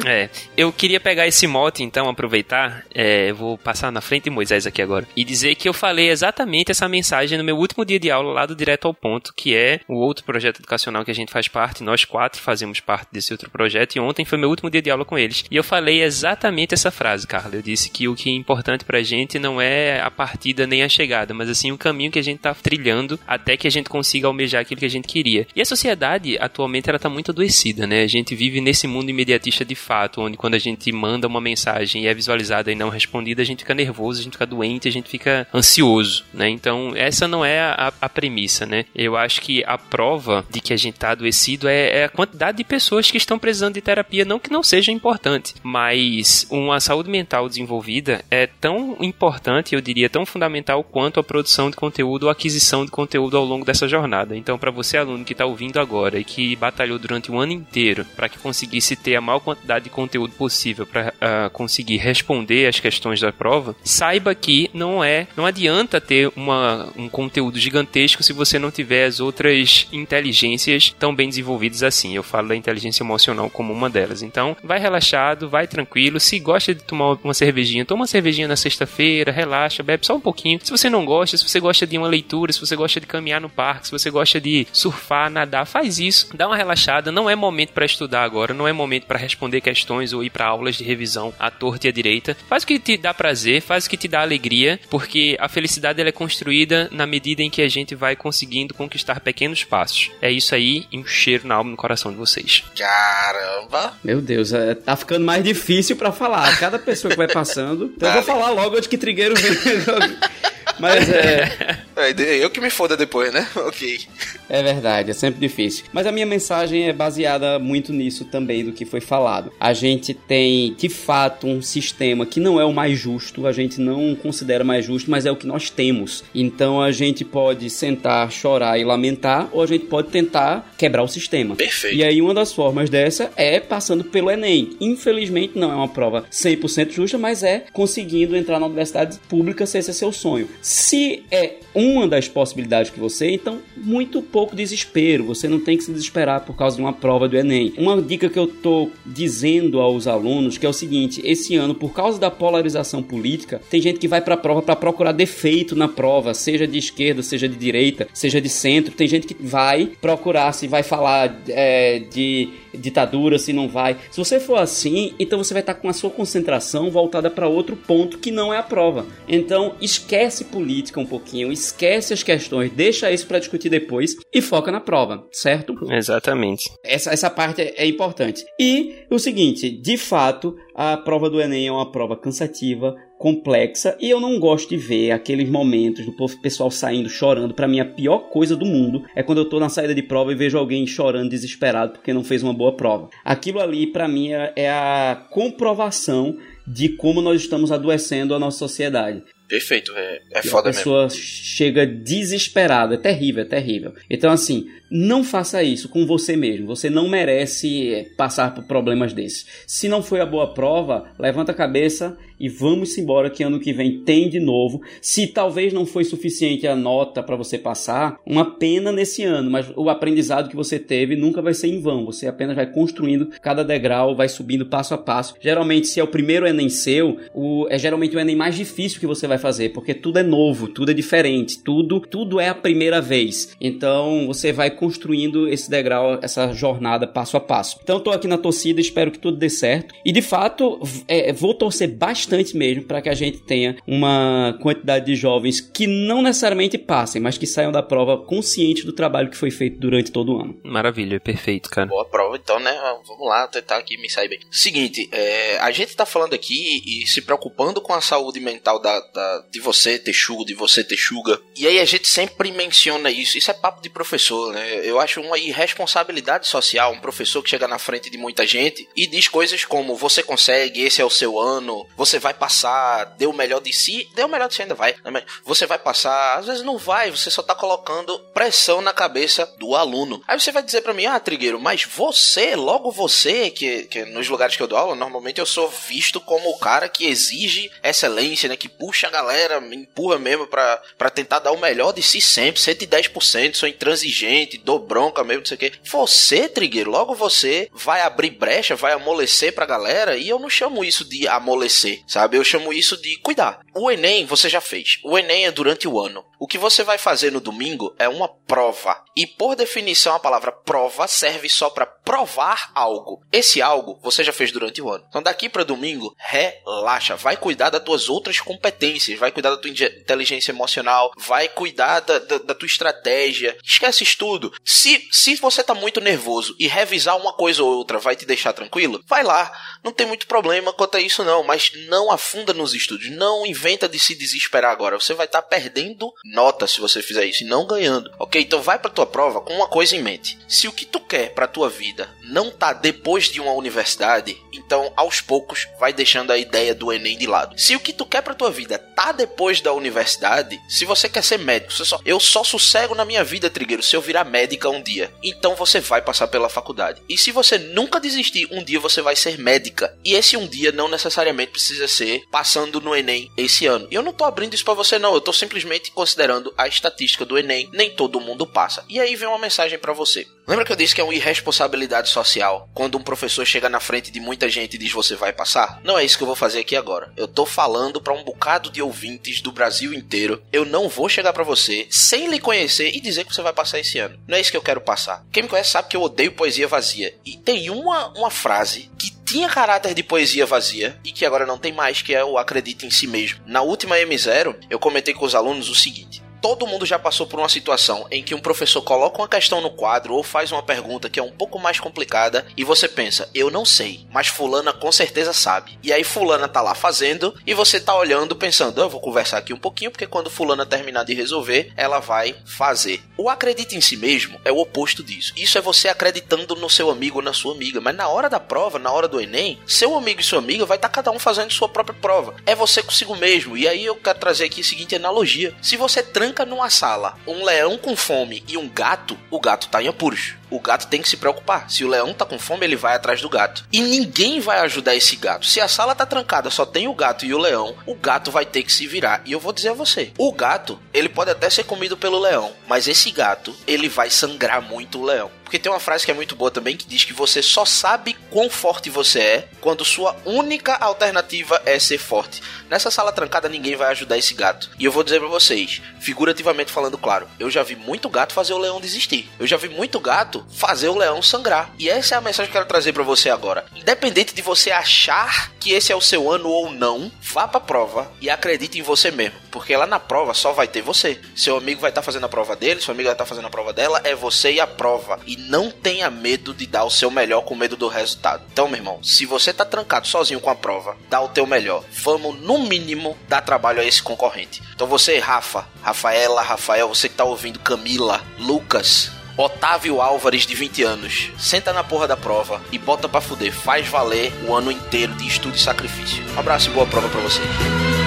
B: É, eu queria pegar esse mote, então, aproveitar, é, eu vou passar na frente de Moisés aqui agora, e dizer que eu falei exatamente essa mensagem no meu último dia de aula lá do Direto ao Ponto, que é o outro projeto educacional que a gente faz parte, nós quatro fazemos parte desse outro projeto, e ontem foi meu último dia de aula com eles. E eu falei exatamente essa frase, Carla. Eu disse que o que é importante pra gente não é a partida nem a chegada, mas assim o caminho que a gente tá trilhando até que a gente consiga almejar aquilo que a gente queria. E a sociedade, atualmente, ela tá muito adoecida, né? A gente vive nesse mundo imediatista de fato, onde quando a gente manda uma mensagem e é visualizada e não respondida, a gente fica nervoso, a gente fica doente, a gente fica ansioso, né? Então, essa não é a, a premissa, né? Eu acho que a prova de que a gente tá adoecido é, é a quantidade de pessoas que estão precisando de terapia, não que não seja importante, mas uma saúde mental desenvolvida é tão importante, eu diria, tão fundamental quanto a produção de conteúdo ou aquisição de conteúdo ao longo dessa jornada. Então, para você aluno que está ouvindo agora e que batalhou durante o ano inteiro para que conseguisse ter a maior quantidade de conteúdo possível para conseguir responder as questões da prova, saiba que não é, não adianta ter uma, um conteúdo gigantesco se você não tiver as outras inteligências tão bem desenvolvidas assim. Eu falo da inteligência emocional como uma delas. Então, vai relaxado, vai tranquilo. Se gosta de tomar uma cervejinha, toma uma cervejinha na sexta-feira, relaxa, bebe só um pouquinho. Se você não gosta, se você gosta de uma leitura, se você gosta de caminhar no parque, se você gosta de surfar, nadar, faz isso. Dá uma relaxada. Não é momento para estudar agora, não é momento para responder questões ou ir para aulas de revisão à torta e à direita. Faz o que te dá prazer, faz o que te dá alegria, porque a felicidade ela é construída na medida em que a gente vai conseguindo conquistar pequenos passos. É isso aí e um cheiro na alma e no coração de vocês.
A: Caramba!
D: Meu Deus, é, tá ficando mais difícil pra falar. Cada pessoa que vai passando. Então eu vou falar logo antes que Trigueiro venha. Mas é.
A: É, eu que me foda depois, né? Ok.
D: É verdade, é sempre difícil. Mas a minha mensagem é baseada muito nisso também do que foi falado. A gente tem, de fato, um sistema que não é o mais justo, a gente não considera mais justo, mas é o que nós temos. Então a gente pode sentar, chorar e lamentar, ou a gente pode tentar quebrar o sistema.
A: Perfeito.
D: E aí uma das formas dessa é passando pelo Enem. Infelizmente não é uma prova 100% justa, mas é conseguindo entrar na universidade pública se esse é seu sonho. Se é uma das possibilidades que você, então muito pouco desespero. Você não tem que se desesperar por causa de uma prova do Enem. Uma dica que eu tô dizendo aos alunos que é o seguinte: esse ano, por causa da polarização política, tem gente que vai para a prova para procurar defeito na prova, seja de esquerda, seja de direita, seja de centro. Tem gente que vai procurar se vai falar é, de ditadura, se não vai. Se você for assim, então você vai estar com a sua concentração voltada para outro ponto que não é a prova. Então esquece política um pouquinho, esquece as questões, deixa isso para discutir depois e foca na prova, certo?
B: Exatamente.
D: Essa, essa parte é, é importante. E o seguinte, de fato, a prova do Enem é uma prova cansativa, complexa, e eu não gosto de ver aqueles momentos do pessoal saindo chorando. Pra mim, a pior coisa do mundo é quando eu tô na saída de prova e vejo alguém chorando desesperado porque não fez uma boa prova. Aquilo ali, pra mim, é, é a comprovação de como nós estamos adoecendo a nossa sociedade.
A: Perfeito, é, é foda
D: a
A: mesmo.
D: pessoa chega desesperada, é terrível, é terrível. Então, assim, não faça isso com você mesmo. Você não merece eh, passar por problemas desses. Se não foi a boa prova, levanta a cabeça e vamos embora que ano que vem tem de novo. Se talvez não foi suficiente a nota para você passar, uma pena nesse ano, mas o aprendizado que você teve nunca vai ser em vão. Você apenas vai construindo cada degrau, vai subindo passo a passo. Geralmente, se é o primeiro Enem seu, o, é geralmente o Enem mais difícil que você vai fazer, porque tudo é novo, tudo é diferente, tudo, tudo é a primeira vez. Então, você vai construindo esse degrau, essa jornada passo a passo. Então, tô aqui na torcida, espero que tudo dê certo. E de fato, é, vou torcer bastante mesmo para que a gente tenha uma quantidade de jovens que não necessariamente passem, mas que saiam da prova conscientes do trabalho que foi feito durante todo o ano.
B: Maravilha, perfeito, cara.
A: Boa prova, então, né? Vamos lá, tentar aqui me sair bem. Seguinte, é, a gente tá falando aqui e se preocupando com a saúde mental da, da- de você, Texugo, de você, Texuga. E aí a gente sempre menciona isso. Isso é papo de professor, né? Eu acho uma irresponsabilidade social um professor que chega na frente de muita gente e diz coisas como: você consegue, esse é o seu ano, você vai passar, dê o melhor de si. Dê o melhor de si ainda vai. né? Você vai passar, às vezes não vai, você só tá colocando pressão na cabeça do aluno. Aí você vai dizer pra mim, ah, Trigueiro, mas você, logo você, que, que nos lugares que eu dou aula, normalmente eu sou visto como o cara que exige excelência, né? Que puxa a galera, empurra mesmo pra, pra tentar dar o melhor de si sempre, 110%, sou intransigente, dou bronca mesmo, não sei o quê. Você, Trigueiro, logo você vai abrir brecha, vai amolecer pra galera, e eu não chamo isso de amolecer, sabe? Eu chamo isso de cuidar. O Enem você já fez. O Enem é durante o ano. O que você vai fazer no domingo é uma prova. E por definição a palavra prova serve só pra provar algo. Esse algo você já fez durante o ano. Então daqui pra domingo, relaxa, vai cuidar das tuas outras competências, vai cuidar da tua inteligência emocional, vai cuidar da, da, da tua estratégia. Esquece estudo. Se, se você tá muito nervoso e revisar uma coisa ou outra vai te deixar tranquilo, vai lá. Não tem muito problema quanto a isso não, mas não afunda nos estudos, não inventa de se desesperar agora. Você vai estar perdendo nota se você fizer isso e não ganhando. OK? Então vai pra tua prova com uma coisa em mente. Se o que tu quer pra tua vida não tá depois de uma universidade, então aos poucos vai deixando a ideia do ENEM de lado. Se o que tu quer pra tua vida tá depois da universidade, se você quer ser médico, só, eu só sossego na minha vida, Trigueiro, se eu virar médica um dia. Então você vai passar pela faculdade. E se você nunca desistir, um dia você vai ser médica. E esse um dia não necessariamente precisa ser passando no Enem esse ano. E eu não tô abrindo isso pra você não, eu tô simplesmente considerando a estatística do Enem. Nem todo mundo passa. E aí vem uma mensagem pra você. Lembra que eu disse que é uma irresponsabilidade social quando um professor chega na frente de muita gente e diz você vai passar? Não é isso que eu vou fazer aqui agora. Eu tô falando pra um bocado de ouvintes do Brasil inteiro. Eu não vou chegar pra você sem lhe conhecer e dizer que você vai passar esse ano. Não é isso que eu quero passar. Quem me conhece sabe que eu odeio poesia vazia. E tem uma, uma frase que tinha caráter de poesia vazia e que agora não tem mais, que é o acredite em si mesmo. Na última M0, eu comentei com os alunos o seguinte: todo mundo já passou por uma situação em que um professor coloca uma questão no quadro ou faz uma pergunta que é um pouco mais complicada e você pensa, eu não sei, mas fulana com certeza sabe. E aí fulana tá lá fazendo e você tá olhando pensando, eu vou conversar aqui um pouquinho porque quando fulana terminar de resolver, ela vai fazer. O acredite em si mesmo é o oposto disso. Isso é você acreditando no seu amigo ou na sua amiga, mas na hora da prova, na hora do ENEM, seu amigo e sua amiga vai estar cada um fazendo sua própria prova. É você consigo mesmo. E aí eu quero trazer aqui a seguinte analogia. Se você tranca numa sala um leão com fome e um gato, o gato tá em apuros. O gato tem que se preocupar. Se o leão tá com fome, ele vai atrás do gato. E ninguém vai ajudar esse gato. Se a sala tá trancada, só tem o gato e o leão, o gato vai ter que se virar. E eu vou dizer a você: o gato, ele pode até ser comido pelo leão, mas esse gato, ele vai sangrar muito o leão. Porque tem uma frase que é muito boa também que diz que você só sabe quão forte você é quando sua única alternativa é ser forte. Nessa sala trancada ninguém vai ajudar esse gato. E eu vou dizer pra vocês, figurativamente falando, claro, eu já vi muito gato fazer o leão desistir. Eu já vi muito gato fazer o leão sangrar. E essa é a mensagem que eu quero trazer pra você agora. Independente de você achar que esse é o seu ano ou não, vá pra prova e acredite em você mesmo. Porque lá na prova só vai ter você. Seu amigo vai estar fazendo a prova dele, seu amigo vai estar fazendo a prova dela, é você e a prova. E não tenha medo de dar o seu melhor com medo do resultado. Então, meu irmão, se você tá trancado sozinho com a prova, dá o teu melhor. Vamos, no mínimo, dar trabalho a esse concorrente. Então você, Rafa, Rafaela, Rafael, você que tá ouvindo, Camila, Lucas, Otávio Álvares, de 20 anos, senta na porra da prova e bota pra fuder. Faz valer o ano inteiro de estudo e sacrifício. Um abraço e boa prova pra vocês.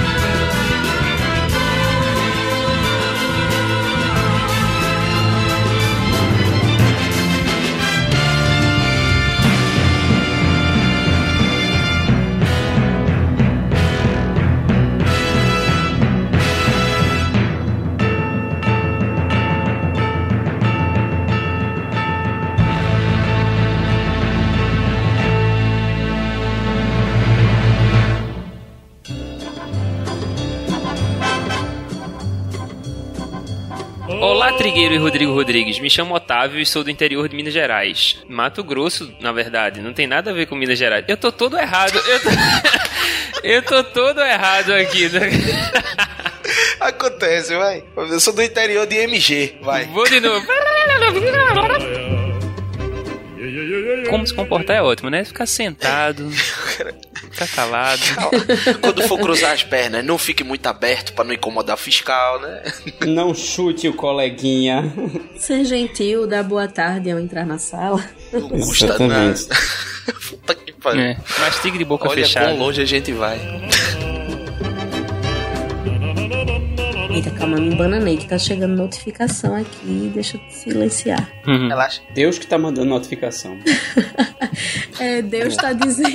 B: Trigueiro e Rodrigo Rodrigues. Me chamo Otávio e sou do interior de Minas Gerais. Mato Grosso, na verdade, não tem nada a ver com Minas Gerais. Eu tô todo errado. Eu tô, eu tô todo errado aqui. né?
A: Acontece, vai. Eu sou do interior de MG, vai.
B: Vou de novo. Como se comportar é ótimo, né? Ficar sentado, ficar calado.
A: Quando for cruzar as pernas, não fique muito aberto pra não incomodar o fiscal, né?
D: Não chute o coleguinha.
C: Ser gentil, dar boa tarde ao entrar na sala.
A: Não custa nada. Puta que pariu.
B: É, de boca
A: Olha
B: fechada.
A: quão longe a gente vai.
C: Eita, calma, me bananei que tá chegando notificação aqui. Deixa eu silenciar.
B: Uhum.
A: Relaxa.
D: Deus que tá mandando notificação.
C: É, Deus tá dizendo.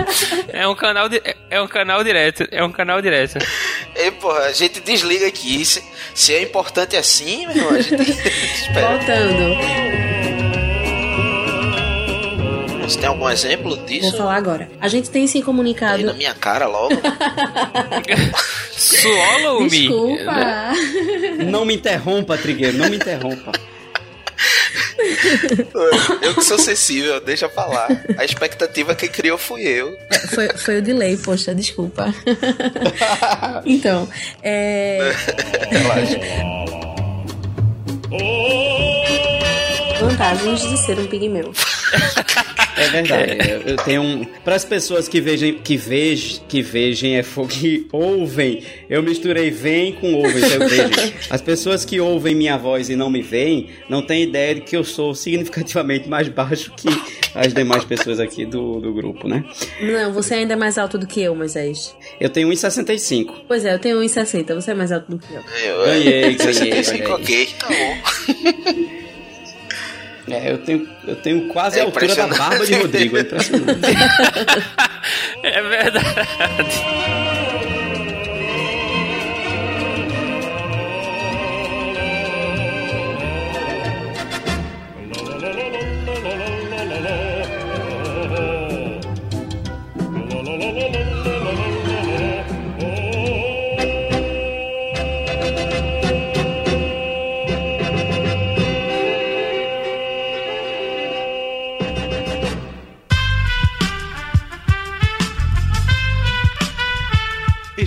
B: É um canal di- é- é um canal direto, é um canal direto.
A: E, porra, a gente desliga aqui. Se, se é importante assim, meu irmão, a gente espera.
C: Voltando.
A: Você tem algum exemplo
C: Vou
A: disso?
C: falar agora. A gente tem se
A: Aí
C: comunicado.
A: na minha cara logo.
B: Swallow me.
C: Desculpa.
D: Não me interrompa, Trigueiro, não me interrompa.
A: Eu que sou sensível, deixa eu falar. A expectativa que criou fui eu.
C: Foi, foi o delay, poxa, desculpa. então, é. Vantagens de ser um pigmeu.
D: É, É verdade. Eu, eu tenho um. Para as pessoas que vejam, que vejam, que vejam é fogo, que ouvem. Eu misturei vem com ouvem, então eu vejo. As pessoas que ouvem minha voz e não me veem, não têm ideia de que eu sou significativamente mais baixo que as demais pessoas aqui do, do grupo, né?
C: Não, você ainda é mais alto do que eu, Moisés.
D: Eu tenho 1,65.
C: Pois é, eu tenho 1,60. Você é mais alto do que eu.
A: Eu,
D: Ganhei, ganhei,
A: 65,
D: ganhei.
A: ok, tá bom.
D: É, eu tenho, eu tenho quase
A: É
D: a altura da barba de Rodrigo, é impressionante.
B: É verdade.